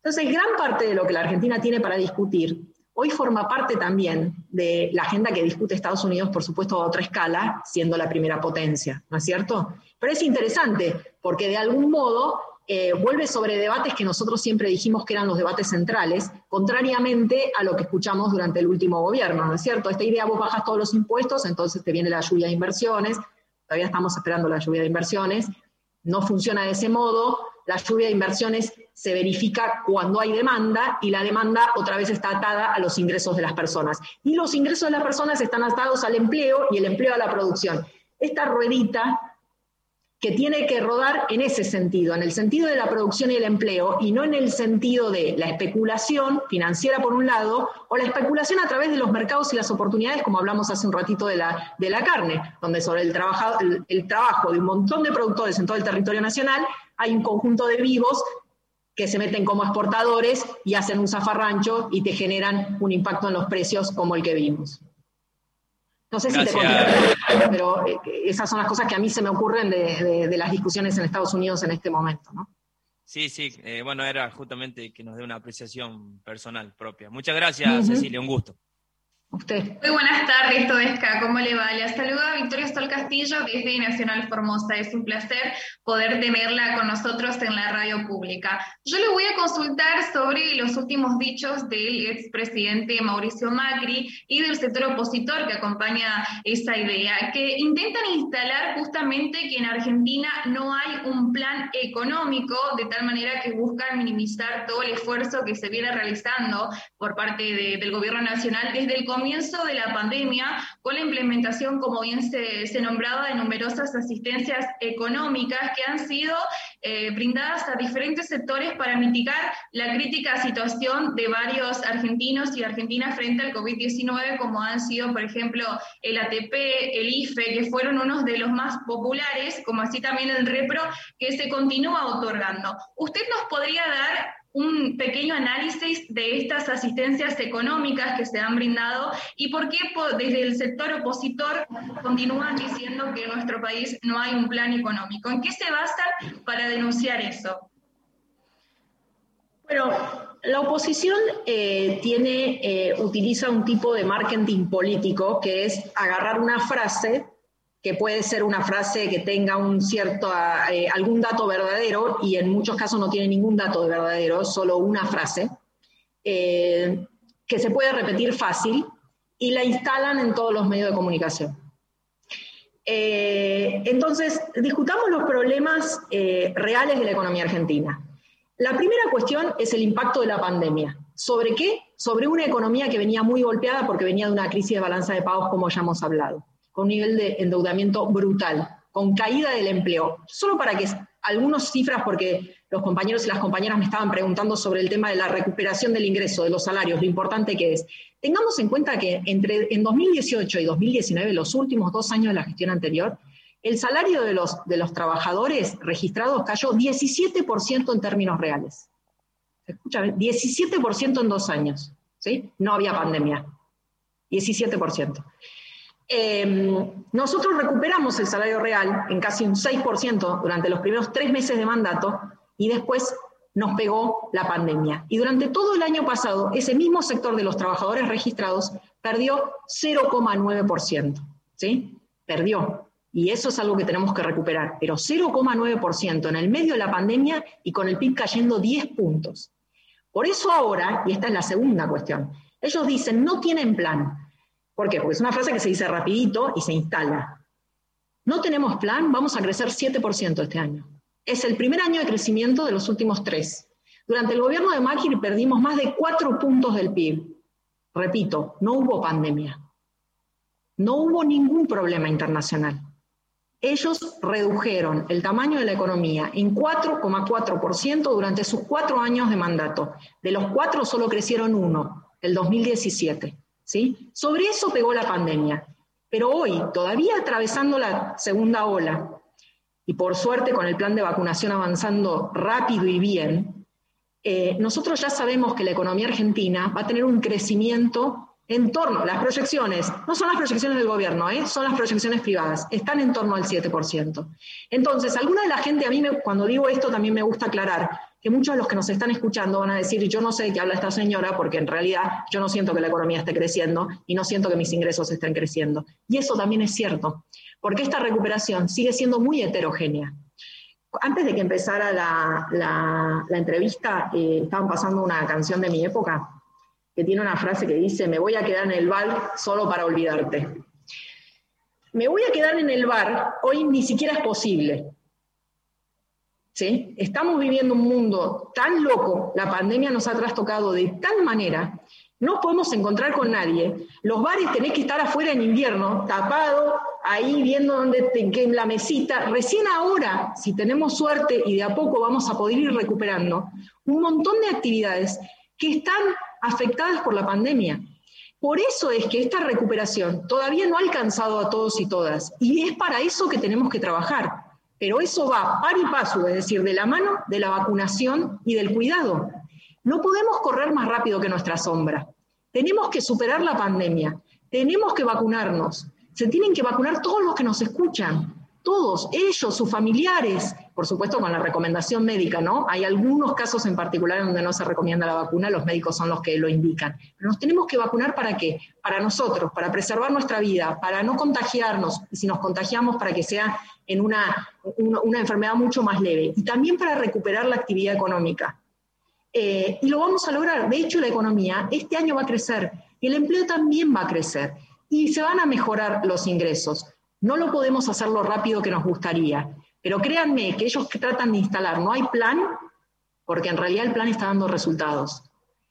Entonces, gran parte de lo que la Argentina tiene para discutir hoy forma parte también de la agenda que discute Estados Unidos, por supuesto, a otra escala, siendo la primera potencia, ¿no es cierto? Pero es interesante, porque de algún modo eh, vuelve sobre debates que nosotros siempre dijimos que eran los debates centrales, contrariamente a lo que escuchamos durante el último gobierno, ¿no es cierto? Esta idea, vos bajas todos los impuestos, entonces te viene la lluvia de inversiones, todavía estamos esperando la lluvia de inversiones, no funciona de ese modo, la lluvia de inversiones se verifica cuando hay demanda y la demanda otra vez está atada a los ingresos de las personas. Y los ingresos de las personas están atados al empleo y el empleo a la producción. Esta ruedita que tiene que rodar en ese sentido, en el sentido de la producción y el empleo, y no en el sentido de la especulación financiera por un lado, o la especulación a través de los mercados y las oportunidades, como hablamos hace un ratito de la, de la carne, donde sobre el, el trabajo de un montón de productores en todo el territorio nacional hay un conjunto de vivos que se meten como exportadores y hacen un zafarrancho y te generan un impacto en los precios como el que vimos. No sé si te pero eh, esas son las cosas que a mí se me ocurren de, las discusiones en Estados Unidos en este momento, ¿no? Sí, sí, eh, bueno, era justamente que nos dé una apreciación personal propia. Muchas gracias, Cecilia, un gusto. Usted. Muy buenas tardes, Toesca. ¿Cómo le va? Le saluda Victoria Stol Castillo desde Nacional Formosa. Es un placer poder tenerla con nosotros en la radio pública. Yo le voy a consultar sobre los últimos dichos del expresidente Mauricio Macri y del sector opositor que acompaña esa idea, que intentan instalar justamente que en Argentina no hay un plan económico, de tal manera que buscan minimizar todo el esfuerzo que se viene realizando por parte del gobierno nacional desde el comienzo de la pandemia, con la implementación, como bien se, nombraba, de numerosas asistencias económicas que han sido eh, brindadas a diferentes sectores para mitigar la crítica situación de varios argentinos y argentinas frente al COVID-19, como han sido, por ejemplo, el ATP, el IFE, que fueron unos de los más populares, como así también el REPRO, que se continúa otorgando. ¿Usted nos podría dar un pequeño análisis de estas asistencias económicas que se han brindado y por qué desde el sector opositor continúan diciendo que en nuestro país no hay un plan económico. ¿En qué se basan para denunciar eso? Bueno, la oposición eh, tiene, eh, utiliza un tipo de marketing político que es agarrar una frase que puede ser una frase que tenga un cierto, eh, algún dato verdadero y en muchos casos no tiene ningún dato de verdadero, solo una frase, eh, que se puede repetir fácil y la instalan en todos los medios de comunicación. Eh, entonces, discutamos los problemas reales de la economía argentina. La primera cuestión es el impacto de la pandemia. ¿Sobre qué? Sobre una economía que venía muy golpeada porque venía de una crisis de balanza de pagos, como ya hemos hablado con un nivel de endeudamiento brutal, con caída del empleo. Solo para que algunas cifras, porque los compañeros y las compañeras me estaban preguntando sobre el tema de la recuperación del ingreso, de los salarios, lo importante que es. Tengamos en cuenta que entre en 2018 y 2019, los últimos dos años de la gestión anterior, el salario de los, de los trabajadores registrados cayó 17% en términos reales. ¿Se escucha? 17% en dos años. ¿sí? No había pandemia. 17%. Em, nosotros recuperamos el salario real en casi un 6% durante los primeros tres meses de mandato y después nos pegó la pandemia. Y durante todo el año pasado, ese mismo sector de los trabajadores registrados perdió 0,9%. ¿sí? Perdió. Y eso es algo que tenemos que recuperar. Pero 0,9% en el medio de la pandemia y con el PIB cayendo 10 puntos. Por eso ahora, y esta es la segunda cuestión, ellos dicen, no tienen plan. ¿Por qué? Porque es una frase que se dice rapidito y se instala. No tenemos plan, vamos a crecer 7% este año. Es el primer año de crecimiento de los últimos tres. Durante el gobierno de Macri perdimos más de cuatro puntos del PIB. Repito, no hubo pandemia. No hubo ningún problema internacional. Ellos redujeron el tamaño de la economía en 4,4% durante sus cuatro años de mandato. De los cuatro solo crecieron uno, el 2017. Sobre eso pegó la pandemia. Pero hoy, todavía atravesando la segunda ola, y por suerte con el plan de vacunación avanzando rápido y bien, eh, nosotros ya sabemos que la economía argentina va a tener un crecimiento en torno, las proyecciones, no son las proyecciones del gobierno, ¿eh? son las proyecciones privadas, están en torno al 7%. Entonces, alguna de la gente, a mí me, cuando digo esto también me gusta aclarar, que muchos de los que nos están escuchando van a decir, yo no sé de qué habla esta señora, porque en realidad yo no siento que la economía esté creciendo y no siento que mis ingresos estén creciendo. Y eso también es cierto, porque esta recuperación sigue siendo muy heterogénea. Antes de que empezara la, entrevista, eh, estaban pasando una canción de mi época, que tiene una frase que dice, me voy a quedar en el bar solo para olvidarte. Me voy a quedar en el bar, hoy ni siquiera es posible, ¿sí? Estamos viviendo un mundo tan loco, la pandemia nos ha trastocado de tal manera, no podemos encontrar con nadie. Los bares tenés que estar afuera en invierno, tapado, ahí viendo dónde te, en la mesita. Recién ahora, si tenemos suerte y de a poco vamos a poder ir recuperando, un montón de actividades que están afectadas por la pandemia. Por eso es que esta recuperación todavía no ha alcanzado a todos y todas. Y es para eso que tenemos que trabajar pero eso va par y paso, es decir, de la mano de la vacunación y del cuidado. No podemos correr más rápido que nuestra sombra. Tenemos que superar la pandemia, tenemos que vacunarnos. Se tienen que vacunar todos los que nos escuchan todos, ellos, sus familiares, por supuesto con la recomendación médica, ¿no? Hay algunos casos en particular donde no se recomienda la vacuna, los médicos son los que lo indican. Pero nos tenemos que vacunar para qué? Para nosotros, para preservar nuestra vida, para no contagiarnos, y si nos contagiamos, para que sea en una, una, enfermedad mucho más leve, y también para recuperar la actividad económica. Eh, y lo vamos a lograr. De hecho, la economía este año va a crecer, y el empleo también va a crecer, y se van a mejorar los ingresos. No lo podemos hacer lo rápido que nos gustaría, pero créanme que ellos que tratan de instalar no hay plan, porque en realidad el plan está dando resultados.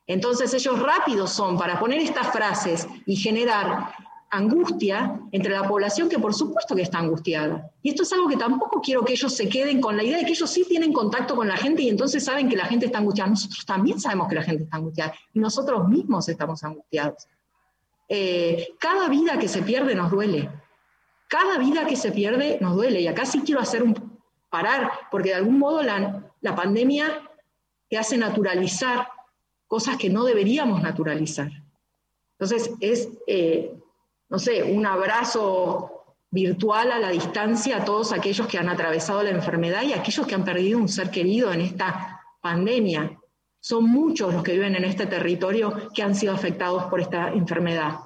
Entonces ellos rápidos son para poner estas frases y generar angustia entre la población que por supuesto que está angustiada. Y esto es algo que tampoco quiero que ellos se queden con la idea de que ellos sí tienen contacto con la gente y entonces saben que la gente está angustiada. Nosotros también sabemos que la gente está angustiada y nosotros mismos estamos angustiados. Eh, cada vida que se pierde nos duele. Cada vida que se pierde nos duele y acá sí quiero hacer un parar, porque de algún modo la, la pandemia te hace naturalizar cosas que no deberíamos naturalizar. Entonces es, eh, no sé, un abrazo virtual a la distancia a todos aquellos que han atravesado la enfermedad y aquellos que han perdido un ser querido en esta pandemia. Son muchos los que viven en este territorio que han sido afectados por esta enfermedad.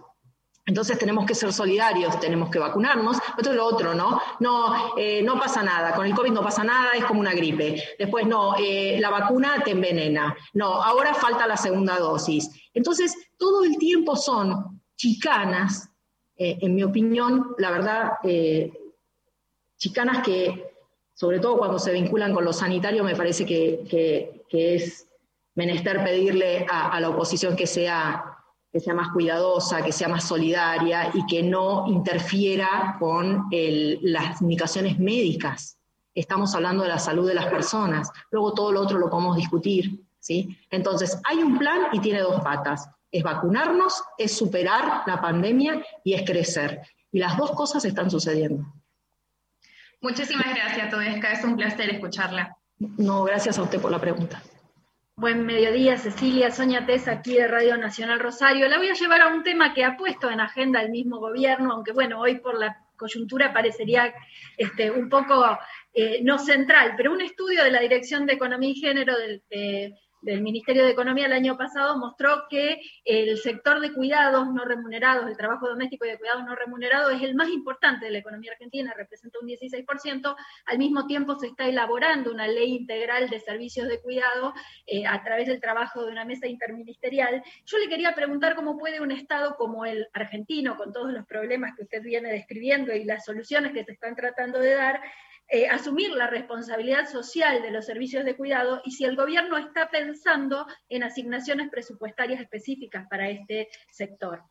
Entonces tenemos que ser solidarios, tenemos que vacunarnos. Esto es lo otro, ¿no? No, eh, no pasa nada, con el COVID no pasa nada, es como una gripe. Después, no, eh, la vacuna te envenena. No, ahora falta la segunda dosis. Entonces, todo el tiempo son chicanas, eh, en mi opinión, la verdad, chicanas que, sobre todo cuando se vinculan con lo sanitario, me parece que, es menester pedirle a la oposición que sea que sea más cuidadosa, que sea más solidaria y que no interfiera con las indicaciones médicas. Estamos hablando de la salud de las personas. Luego todo lo otro lo podemos discutir. ¿sí? Entonces, hay un plan y tiene dos patas. Es vacunarnos, es superar la pandemia y es crecer. Y las dos cosas están sucediendo. Muchísimas gracias, Todesca. Es un placer escucharla. No, gracias a usted por la pregunta. Buen mediodía, Cecilia. Soña Tesa, aquí de Radio Nacional Rosario. La voy a llevar a un tema que ha puesto en agenda el mismo gobierno, aunque bueno, hoy por la coyuntura parecería este, un poco eh, no central, pero un estudio de la Dirección de Economía y Género del, de, del Ministerio de Economía el año pasado mostró que el sector de cuidados no remunerados, el trabajo doméstico y de cuidados no remunerados es el más importante de la economía argentina, representa un 16%, al mismo tiempo se está elaborando una ley integral de servicios de cuidado eh, a través del trabajo de una mesa interministerial. Yo le quería preguntar cómo puede un Estado como el argentino, con todos los problemas que usted viene describiendo y las soluciones que se están tratando de dar, eh, asumir la responsabilidad social de los servicios de cuidado y si el gobierno está pensando en asignaciones presupuestarias específicas para este sector.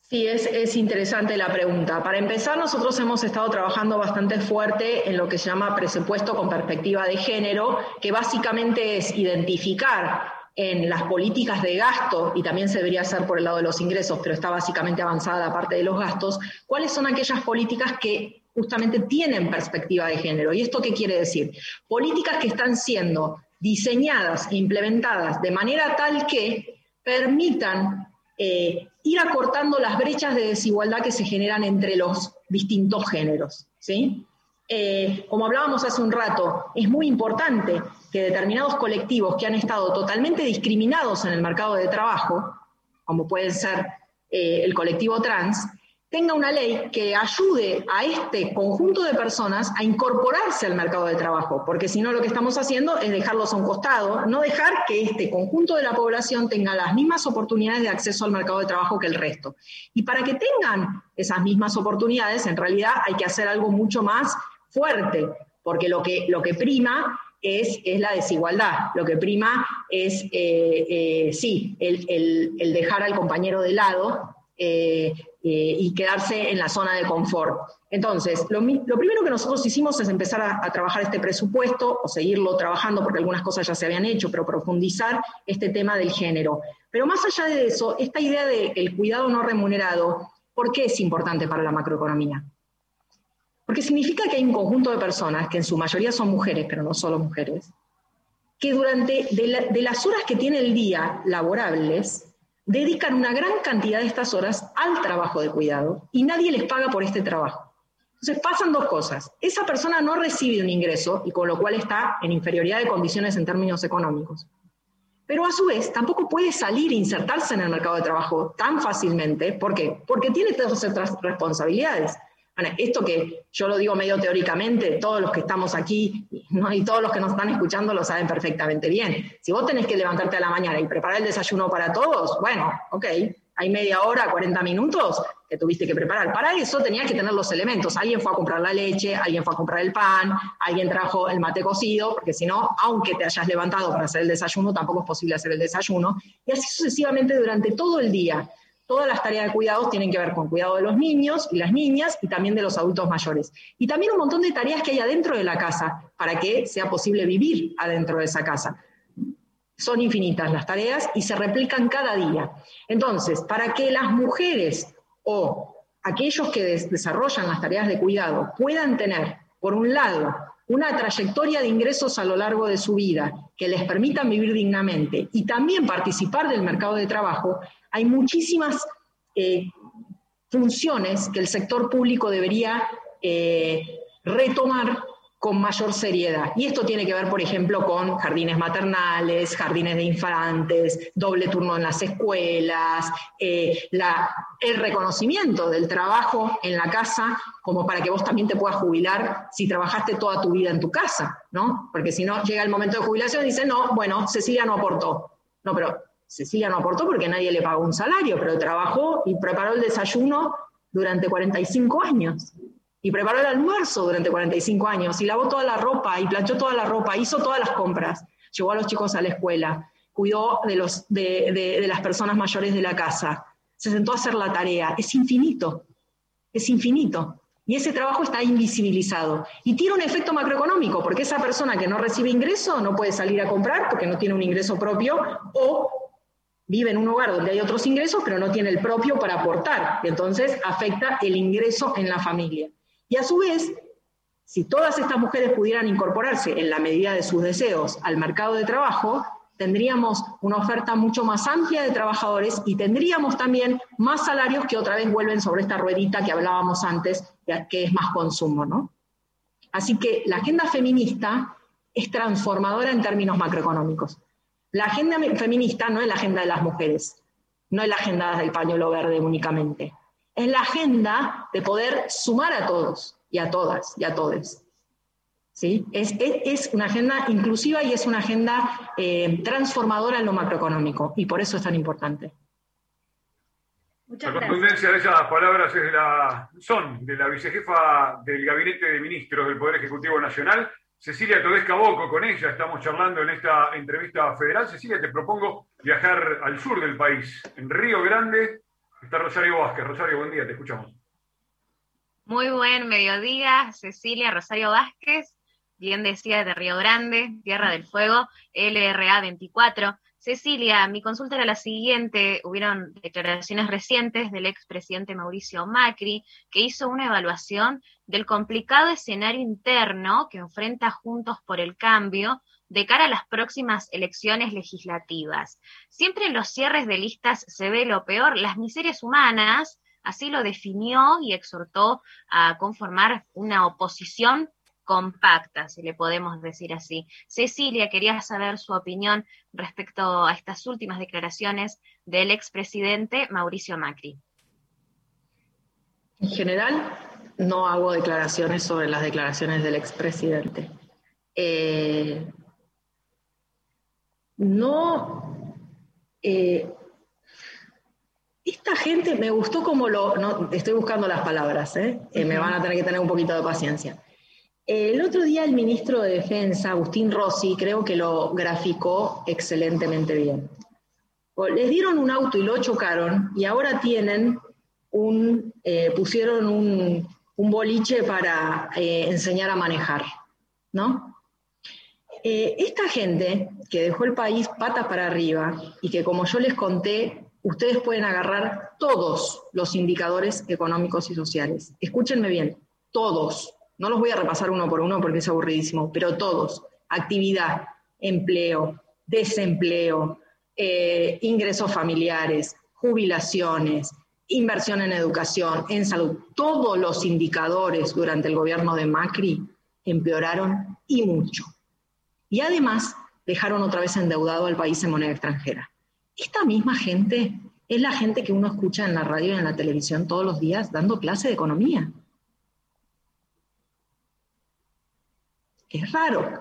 Sí, es, es, interesante la pregunta. Para empezar, nosotros hemos estado trabajando bastante fuerte en lo que se llama presupuesto con perspectiva de género, que básicamente es identificar en las políticas de gasto, y también se debería hacer por el lado de los ingresos, pero está básicamente avanzada la parte de los gastos, cuáles son aquellas políticas que justamente tienen perspectiva de género. ¿Y esto qué quiere decir? Políticas que están siendo diseñadas e implementadas de manera tal que permitan eh, ir acortando las brechas de desigualdad que se generan entre los distintos géneros. ¿sí? Eh, como hablábamos hace un rato, es muy importante que determinados colectivos que han estado totalmente discriminados en el mercado de trabajo, como puede ser eh, el colectivo trans, tenga una ley que ayude a este conjunto de personas a incorporarse al mercado de trabajo, porque si no lo que estamos haciendo es dejarlos a un costado, no dejar que este conjunto de la población tenga las mismas oportunidades de acceso al mercado de trabajo que el resto. Y para que tengan esas mismas oportunidades, en realidad hay que hacer algo mucho más fuerte, porque lo que, lo que prima es, es, la desigualdad. Lo que prima es, eh, eh, sí, el, dejar al compañero de lado eh, y quedarse en la zona de confort. Entonces, lo, primero que nosotros hicimos es empezar a, trabajar este presupuesto o seguirlo trabajando porque algunas cosas ya se habían hecho, pero profundizar este tema del género. Pero más allá de eso, esta idea del cuidado no remunerado, ¿por qué es importante para la macroeconomía? Porque significa que hay un conjunto de personas, que en su mayoría son mujeres, pero no solo mujeres, que durante de, las horas que tiene el día laborables, dedican una gran cantidad de estas horas al trabajo de cuidado y nadie les paga por este trabajo. Entonces pasan dos cosas. Esa persona no recibe un ingreso y con lo cual está en inferioridad de condiciones en términos económicos. Pero a su vez tampoco puede salir e insertarse en el mercado de trabajo tan fácilmente. ¿Por qué? Porque tiene todas otras responsabilidades. Bueno, esto que yo lo digo medio teóricamente, todos los que estamos aquí y todos los que nos están escuchando lo saben perfectamente bien. Si vos tenés que levantarte a la mañana y preparar el desayuno para todos, bueno, ok, hay media hora, 40 minutos que tuviste que preparar. Para eso tenías que tener los elementos. Alguien fue a comprar la leche, alguien fue a comprar el pan, alguien trajo el mate cocido, porque si no, aunque te hayas levantado para hacer el desayuno, tampoco es posible hacer el desayuno. Y así sucesivamente durante todo el día todas las tareas de cuidados tienen que ver con cuidado de los niños y las niñas y también de los adultos mayores. Y también un montón de tareas que hay adentro de la casa para que sea posible vivir adentro de esa casa. Son infinitas las tareas y se replican cada día. Entonces, para que las mujeres o aquellos que desarrollan las tareas de cuidado puedan tener, por un lado, una trayectoria de ingresos a lo largo de su vida que les permitan vivir dignamente y también participar del mercado de trabajo, hay muchísimas eh, funciones que el sector público debería eh, retomar con mayor seriedad. Y esto tiene que ver, por ejemplo, con jardines maternales, jardines de infantes, doble turno en las escuelas, eh, el reconocimiento del trabajo en la casa como para que vos también te puedas jubilar si trabajaste toda tu vida en tu casa, ¿no? Porque si no, llega el momento de jubilación y dice, no, bueno, Cecilia no aportó. No, pero Cecilia no aportó porque nadie le pagó un salario, pero trabajó y preparó el desayuno durante 45 años. Y preparó el almuerzo durante 45 años. Y lavó toda la ropa y planchó toda la ropa, hizo todas las compras. Llevó a los chicos a la escuela, cuidó de, los, de, de las personas mayores de la casa. Se sentó a hacer la tarea. Es infinito. Es infinito. Y ese trabajo está invisibilizado. Y tiene un efecto macroeconómico, porque esa persona que no recibe ingreso no puede salir a comprar porque no tiene un ingreso propio o vive en un hogar donde hay otros ingresos, pero no tiene el propio para aportar. Entonces afecta el ingreso en la familia. Y a su vez, si todas estas mujeres pudieran incorporarse en la medida de sus deseos al mercado de trabajo, tendríamos una oferta mucho más amplia de trabajadores y tendríamos también más salarios que otra vez vuelven sobre esta ruedita que hablábamos antes, que es más consumo. ¿no? Así que la agenda feminista es transformadora en términos macroeconómicos. La agenda feminista no es la agenda de las mujeres, no es la agenda del pañuelo verde únicamente. Es la agenda de poder sumar a todos y a todas y a todos. ¿Sí? Es, una agenda inclusiva y es una agenda eh, transformadora en lo macroeconómico y por eso es tan importante. la contundencia de esas palabras es la, son de la vicejefa del Gabinete de Ministros del Poder Ejecutivo Nacional, Cecilia Todesca Boco, con ella estamos charlando en esta entrevista federal. Cecilia, te propongo viajar al sur del país. En Río Grande está Rosario Vázquez. Rosario, buen día, te escuchamos. Muy buen mediodía, Cecilia Rosario Vázquez, bien decía de Río Grande, Tierra del Fuego, LRA 24. Cecilia, mi consulta era la siguiente. Hubieron declaraciones recientes del expresidente Mauricio Macri, que hizo una evaluación del complicado escenario interno que enfrenta Juntos por el Cambio de cara a las próximas elecciones legislativas. Siempre en los cierres de listas se ve lo peor, las miserias humanas, así lo definió y exhortó a conformar una oposición compacta, si le podemos decir así. Cecilia, quería saber su opinión respecto a estas últimas declaraciones del expresidente Mauricio Macri. En general, no hago declaraciones sobre las declaraciones del expresidente. Eh, no. Eh, esta gente me gustó como lo. No, estoy buscando las palabras, ¿eh? me van a tener que tener un poquito de paciencia. El otro día el ministro de Defensa, Agustín Rossi, creo que lo graficó excelentemente bien. Les dieron un auto y lo chocaron y ahora tienen un, eh, pusieron un, boliche para eh, enseñar a manejar, ¿no? Eh, esta gente que dejó el país patas para arriba y que como yo les conté, ustedes pueden agarrar todos los indicadores económicos y sociales. Escúchenme bien, todos, no los voy a repasar uno por uno porque es aburridísimo, pero todos, actividad, empleo, desempleo, eh, ingresos familiares, jubilaciones, inversión en educación, en salud, todos los indicadores durante el gobierno de Macri empeoraron y mucho. Y además dejaron otra vez endeudado al país en moneda extranjera. Esta misma gente es la gente que uno escucha en la radio y en la televisión todos los días dando clase de economía. Es raro.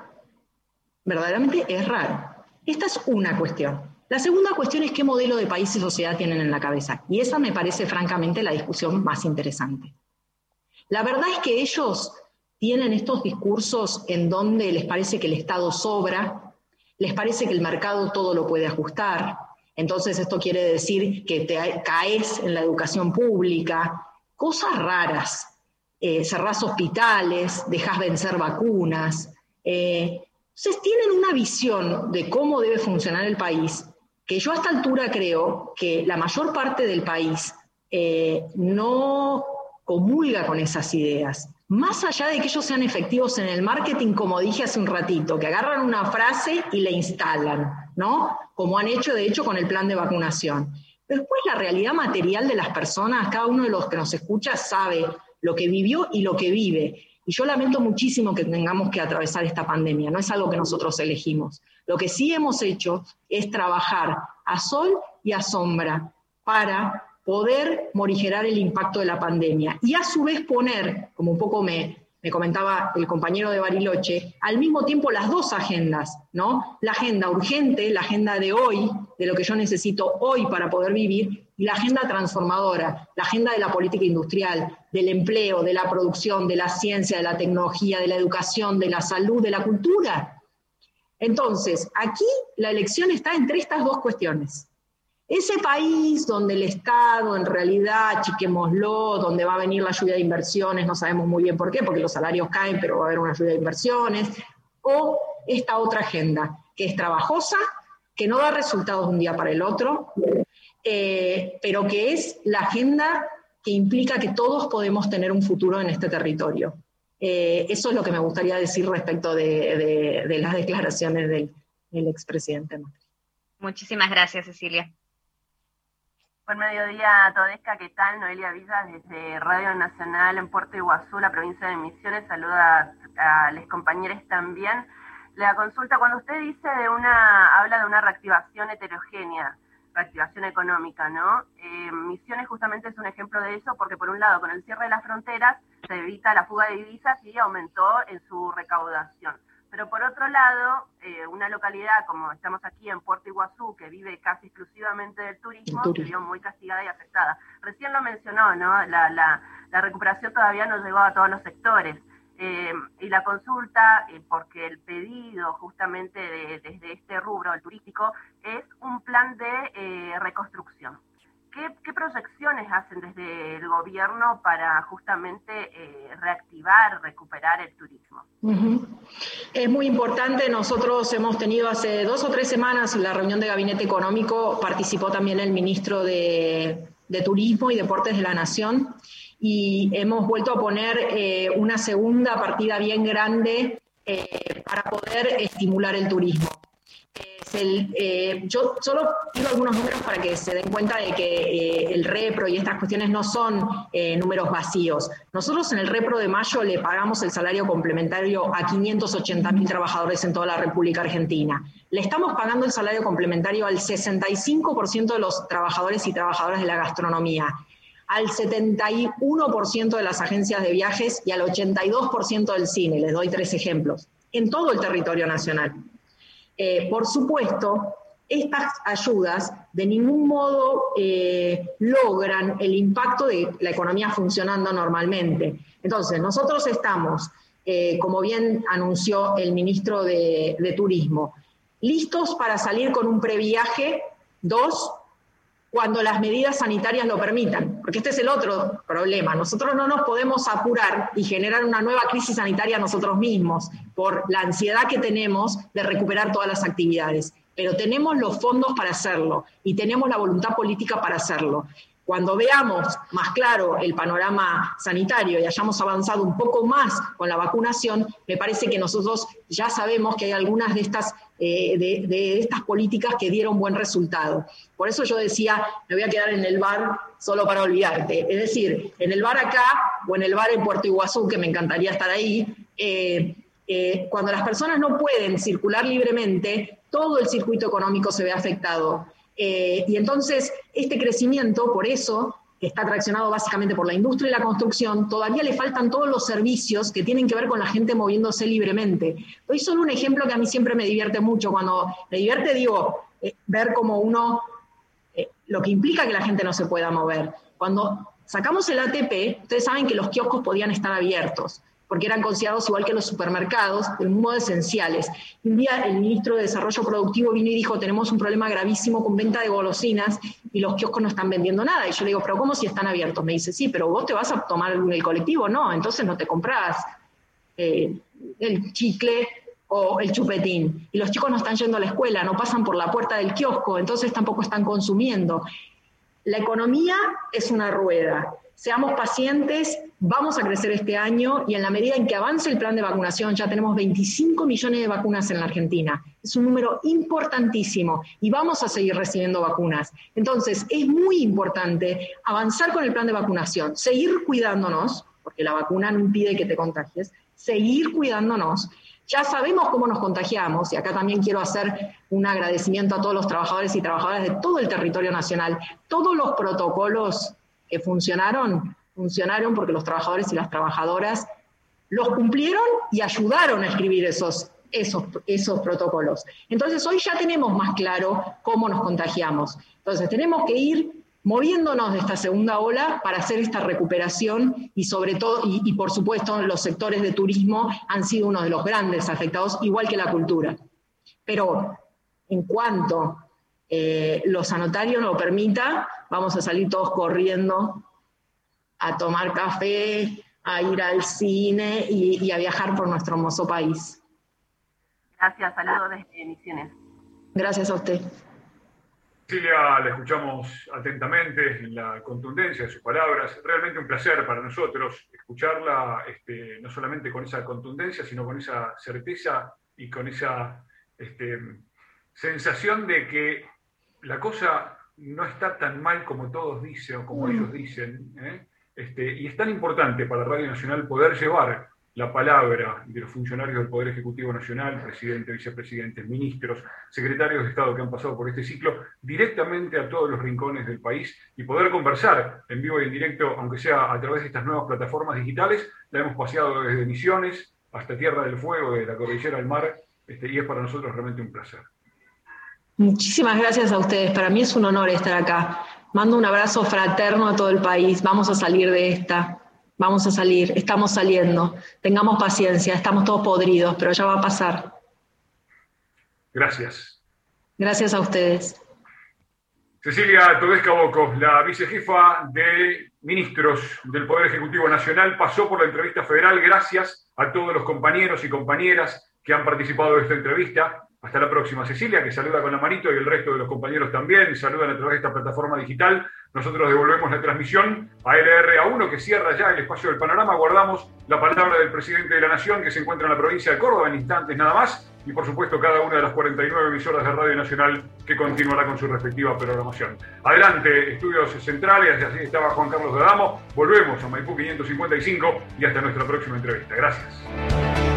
Verdaderamente es raro. Esta es una cuestión. La segunda cuestión es qué modelo de país y sociedad tienen en la cabeza. Y esa me parece francamente la discusión más interesante. La verdad es que ellos tienen estos discursos en donde les parece que el Estado sobra, les parece que el mercado todo lo puede ajustar. Entonces esto quiere decir que te caes en la educación pública, cosas raras eh, cerrás hospitales, dejas vencer vacunas. Eh, entonces tienen una visión de cómo debe funcionar el país, que yo a esta altura creo que la mayor parte del país eh, no comulga con esas ideas. Más allá de que ellos sean efectivos en el marketing, como dije hace un ratito, que agarran una frase y la instalan, ¿no? Como han hecho de hecho con el plan de vacunación. Después la realidad material de las personas, cada uno de los que nos escucha sabe lo que vivió y lo que vive. Y yo lamento muchísimo que tengamos que atravesar esta pandemia, no es algo que nosotros elegimos. Lo que sí hemos hecho es trabajar a sol y a sombra para poder morigerar el impacto de la pandemia y a su vez poner, como un poco me, me comentaba el compañero de Bariloche, al mismo tiempo las dos agendas, ¿no? La agenda urgente, la agenda de hoy, de lo que yo necesito hoy para poder vivir, y la agenda transformadora, la agenda de la política industrial, del empleo, de la producción, de la ciencia, de la tecnología, de la educación, de la salud, de la cultura. Entonces, aquí la elección está entre estas dos cuestiones. Ese país donde el Estado, en realidad, chiquémoslo, donde va a venir la lluvia de inversiones, no sabemos muy bien por qué, porque los salarios caen, pero va a haber una lluvia de inversiones, o esta otra agenda, que es trabajosa, que no da resultados de un día para el otro, eh, pero que es la agenda que implica que todos podemos tener un futuro en este territorio. Eh, eso es lo que me gustaría decir respecto de, las declaraciones del, del expresidente Muchísimas gracias, Cecilia. Buen mediodía, Todesca, ¿qué tal? Noelia Villa desde Radio Nacional en Puerto Iguazú, la provincia de Misiones. Saluda a, los compañeros también. La consulta, cuando usted dice de una, habla de una reactivación heterogénea, reactivación económica, ¿no? Eh, Misiones justamente es un ejemplo de eso porque por un lado con el cierre de las fronteras se evita la fuga de divisas y aumentó en su recaudación. Pero por otro lado, eh, una localidad como estamos aquí en Puerto Iguazú, que vive casi exclusivamente del turismo, se vio muy castigada y afectada. Recién lo mencionó, ¿no? La, la, la recuperación todavía no llegó a todos los sectores. Eh, y la consulta, eh, porque el pedido justamente desde este rubro, el turístico, es un plan de reconstrucción. ¿Qué, proyecciones hacen desde el gobierno para justamente reactivar, recuperar el turismo? Es muy importante, nosotros hemos tenido hace dos o tres semanas la reunión de gabinete económico, participó también el ministro de, Turismo y Deportes de la Nación y hemos vuelto a poner eh, una segunda partida bien grande eh, para poder estimular el turismo. Eh, yo solo pido algunos números para que se den cuenta de que eh, el repro y estas cuestiones no son eh, números vacíos. Nosotros en el repro de mayo le pagamos el salario complementario a 580 mil trabajadores en toda la República Argentina. Le estamos pagando el salario complementario al 65% de los trabajadores y trabajadoras de la gastronomía al 71% de las agencias de viajes y al 82% del cine. Les doy tres ejemplos. En todo el territorio nacional. Eh, por supuesto, estas ayudas de ningún modo eh, logran el impacto de la economía funcionando normalmente. Entonces, nosotros estamos, eh, como bien anunció el ministro de, de Turismo, listos para salir con un previaje, dos, cuando las medidas sanitarias lo permitan, porque este es el otro problema. Nosotros no nos podemos apurar y generar una nueva crisis sanitaria nosotros mismos por la ansiedad que tenemos de recuperar todas las actividades, pero tenemos los fondos para hacerlo y tenemos la voluntad política para hacerlo. Cuando veamos más claro el panorama sanitario y hayamos avanzado un poco más con la vacunación, me parece que nosotros ya sabemos que hay algunas de estas, eh, de, estas políticas que dieron buen resultado. Por eso yo decía, me voy a quedar en el bar solo para olvidarte. Es decir, en el bar acá o en el bar en Puerto Iguazú, que me encantaría estar ahí, eh, eh, cuando las personas no pueden circular libremente, todo el circuito económico se ve afectado. Eh, y entonces, este crecimiento, por eso, está traccionado básicamente por la industria y la construcción, todavía le faltan todos los servicios que tienen que ver con la gente moviéndose libremente. Doy solo un ejemplo que a mí siempre me divierte mucho. Cuando me divierte, digo, eh, ver como uno, eh, lo que implica que la gente no se pueda mover. Cuando sacamos el ATP, ustedes saben que los kioscos podían estar abiertos porque eran considerados igual que los supermercados, de un modo esenciales. Un día el ministro de Desarrollo Productivo vino y dijo, tenemos un problema gravísimo con venta de golosinas y los kioscos no están vendiendo nada. Y yo le digo, pero ¿cómo si están abiertos? Me dice, sí, pero vos te vas a tomar el colectivo, no, entonces no te compras eh, el chicle o el chupetín. Y los chicos no están yendo a la escuela, no pasan por la puerta del kiosco, entonces tampoco están consumiendo. La economía es una rueda seamos pacientes, vamos a crecer este año y en la medida en que avance el plan de vacunación, ya tenemos 25 millones de vacunas en la Argentina. Es un número importantísimo y vamos a seguir recibiendo vacunas. Entonces, es muy importante avanzar con el plan de vacunación, seguir cuidándonos, porque la vacuna no impide que te contagies, seguir cuidándonos. Ya sabemos cómo nos contagiamos y acá también quiero hacer un agradecimiento a todos los trabajadores y trabajadoras de todo el territorio nacional. Todos los protocolos que funcionaron, funcionaron porque los trabajadores y las trabajadoras los cumplieron y ayudaron a escribir esos, esos, esos protocolos. Entonces hoy ya tenemos más claro cómo nos contagiamos. Entonces tenemos que ir moviéndonos de esta segunda ola para hacer esta recuperación y sobre todo, y, por supuesto los sectores de turismo han sido uno de los grandes afectados, igual que la cultura. Pero en cuanto eh, lo sanitario lo permita, vamos a salir todos corriendo a tomar café, a ir al cine y, a viajar por nuestro hermoso país. Gracias, saludos desde Misiones. Gracias a usted. Cecilia, la escuchamos atentamente en la contundencia de sus palabras. Realmente un placer para nosotros escucharla, este, no solamente con esa contundencia, sino con esa certeza y con esa este, sensación de que la cosa no está tan mal como todos dicen o como ellos dicen, ¿eh? Este, y es tan importante para Radio Nacional poder llevar la palabra de los funcionarios del Poder Ejecutivo Nacional, presidente, vicepresidentes, ministros, secretarios de Estado que han pasado por este ciclo, directamente a todos los rincones del país y poder conversar en vivo y en directo, aunque sea a través de estas nuevas plataformas digitales. La hemos paseado desde Misiones hasta Tierra del Fuego, de la cordillera al mar, este, y es para nosotros realmente un placer. Muchísimas gracias a ustedes. Para mí es un honor estar acá. Mando un abrazo fraterno a todo el país. Vamos a salir de esta. Vamos a salir. Estamos saliendo. Tengamos paciencia. Estamos todos podridos, pero ya va a pasar. Gracias. Gracias a ustedes. Cecilia Todesca Boco, la vicejefa de ministros del Poder Ejecutivo Nacional, pasó por la entrevista federal. Gracias a todos los compañeros y compañeras que han participado de esta entrevista. Hasta la próxima. Cecilia, que saluda con la manito, y el resto de los compañeros también, saludan a través de esta plataforma digital. Nosotros devolvemos la transmisión a LRA1, que cierra ya el espacio del panorama. Guardamos la palabra del presidente de la Nación, que se encuentra en la provincia de Córdoba, en instantes nada más. Y por supuesto, cada una de las 49 emisoras de Radio Nacional que continuará con su respectiva programación. Adelante, estudios centrales, así estaba Juan Carlos Adamo. Volvemos a Maipú 555 y hasta nuestra próxima entrevista. Gracias.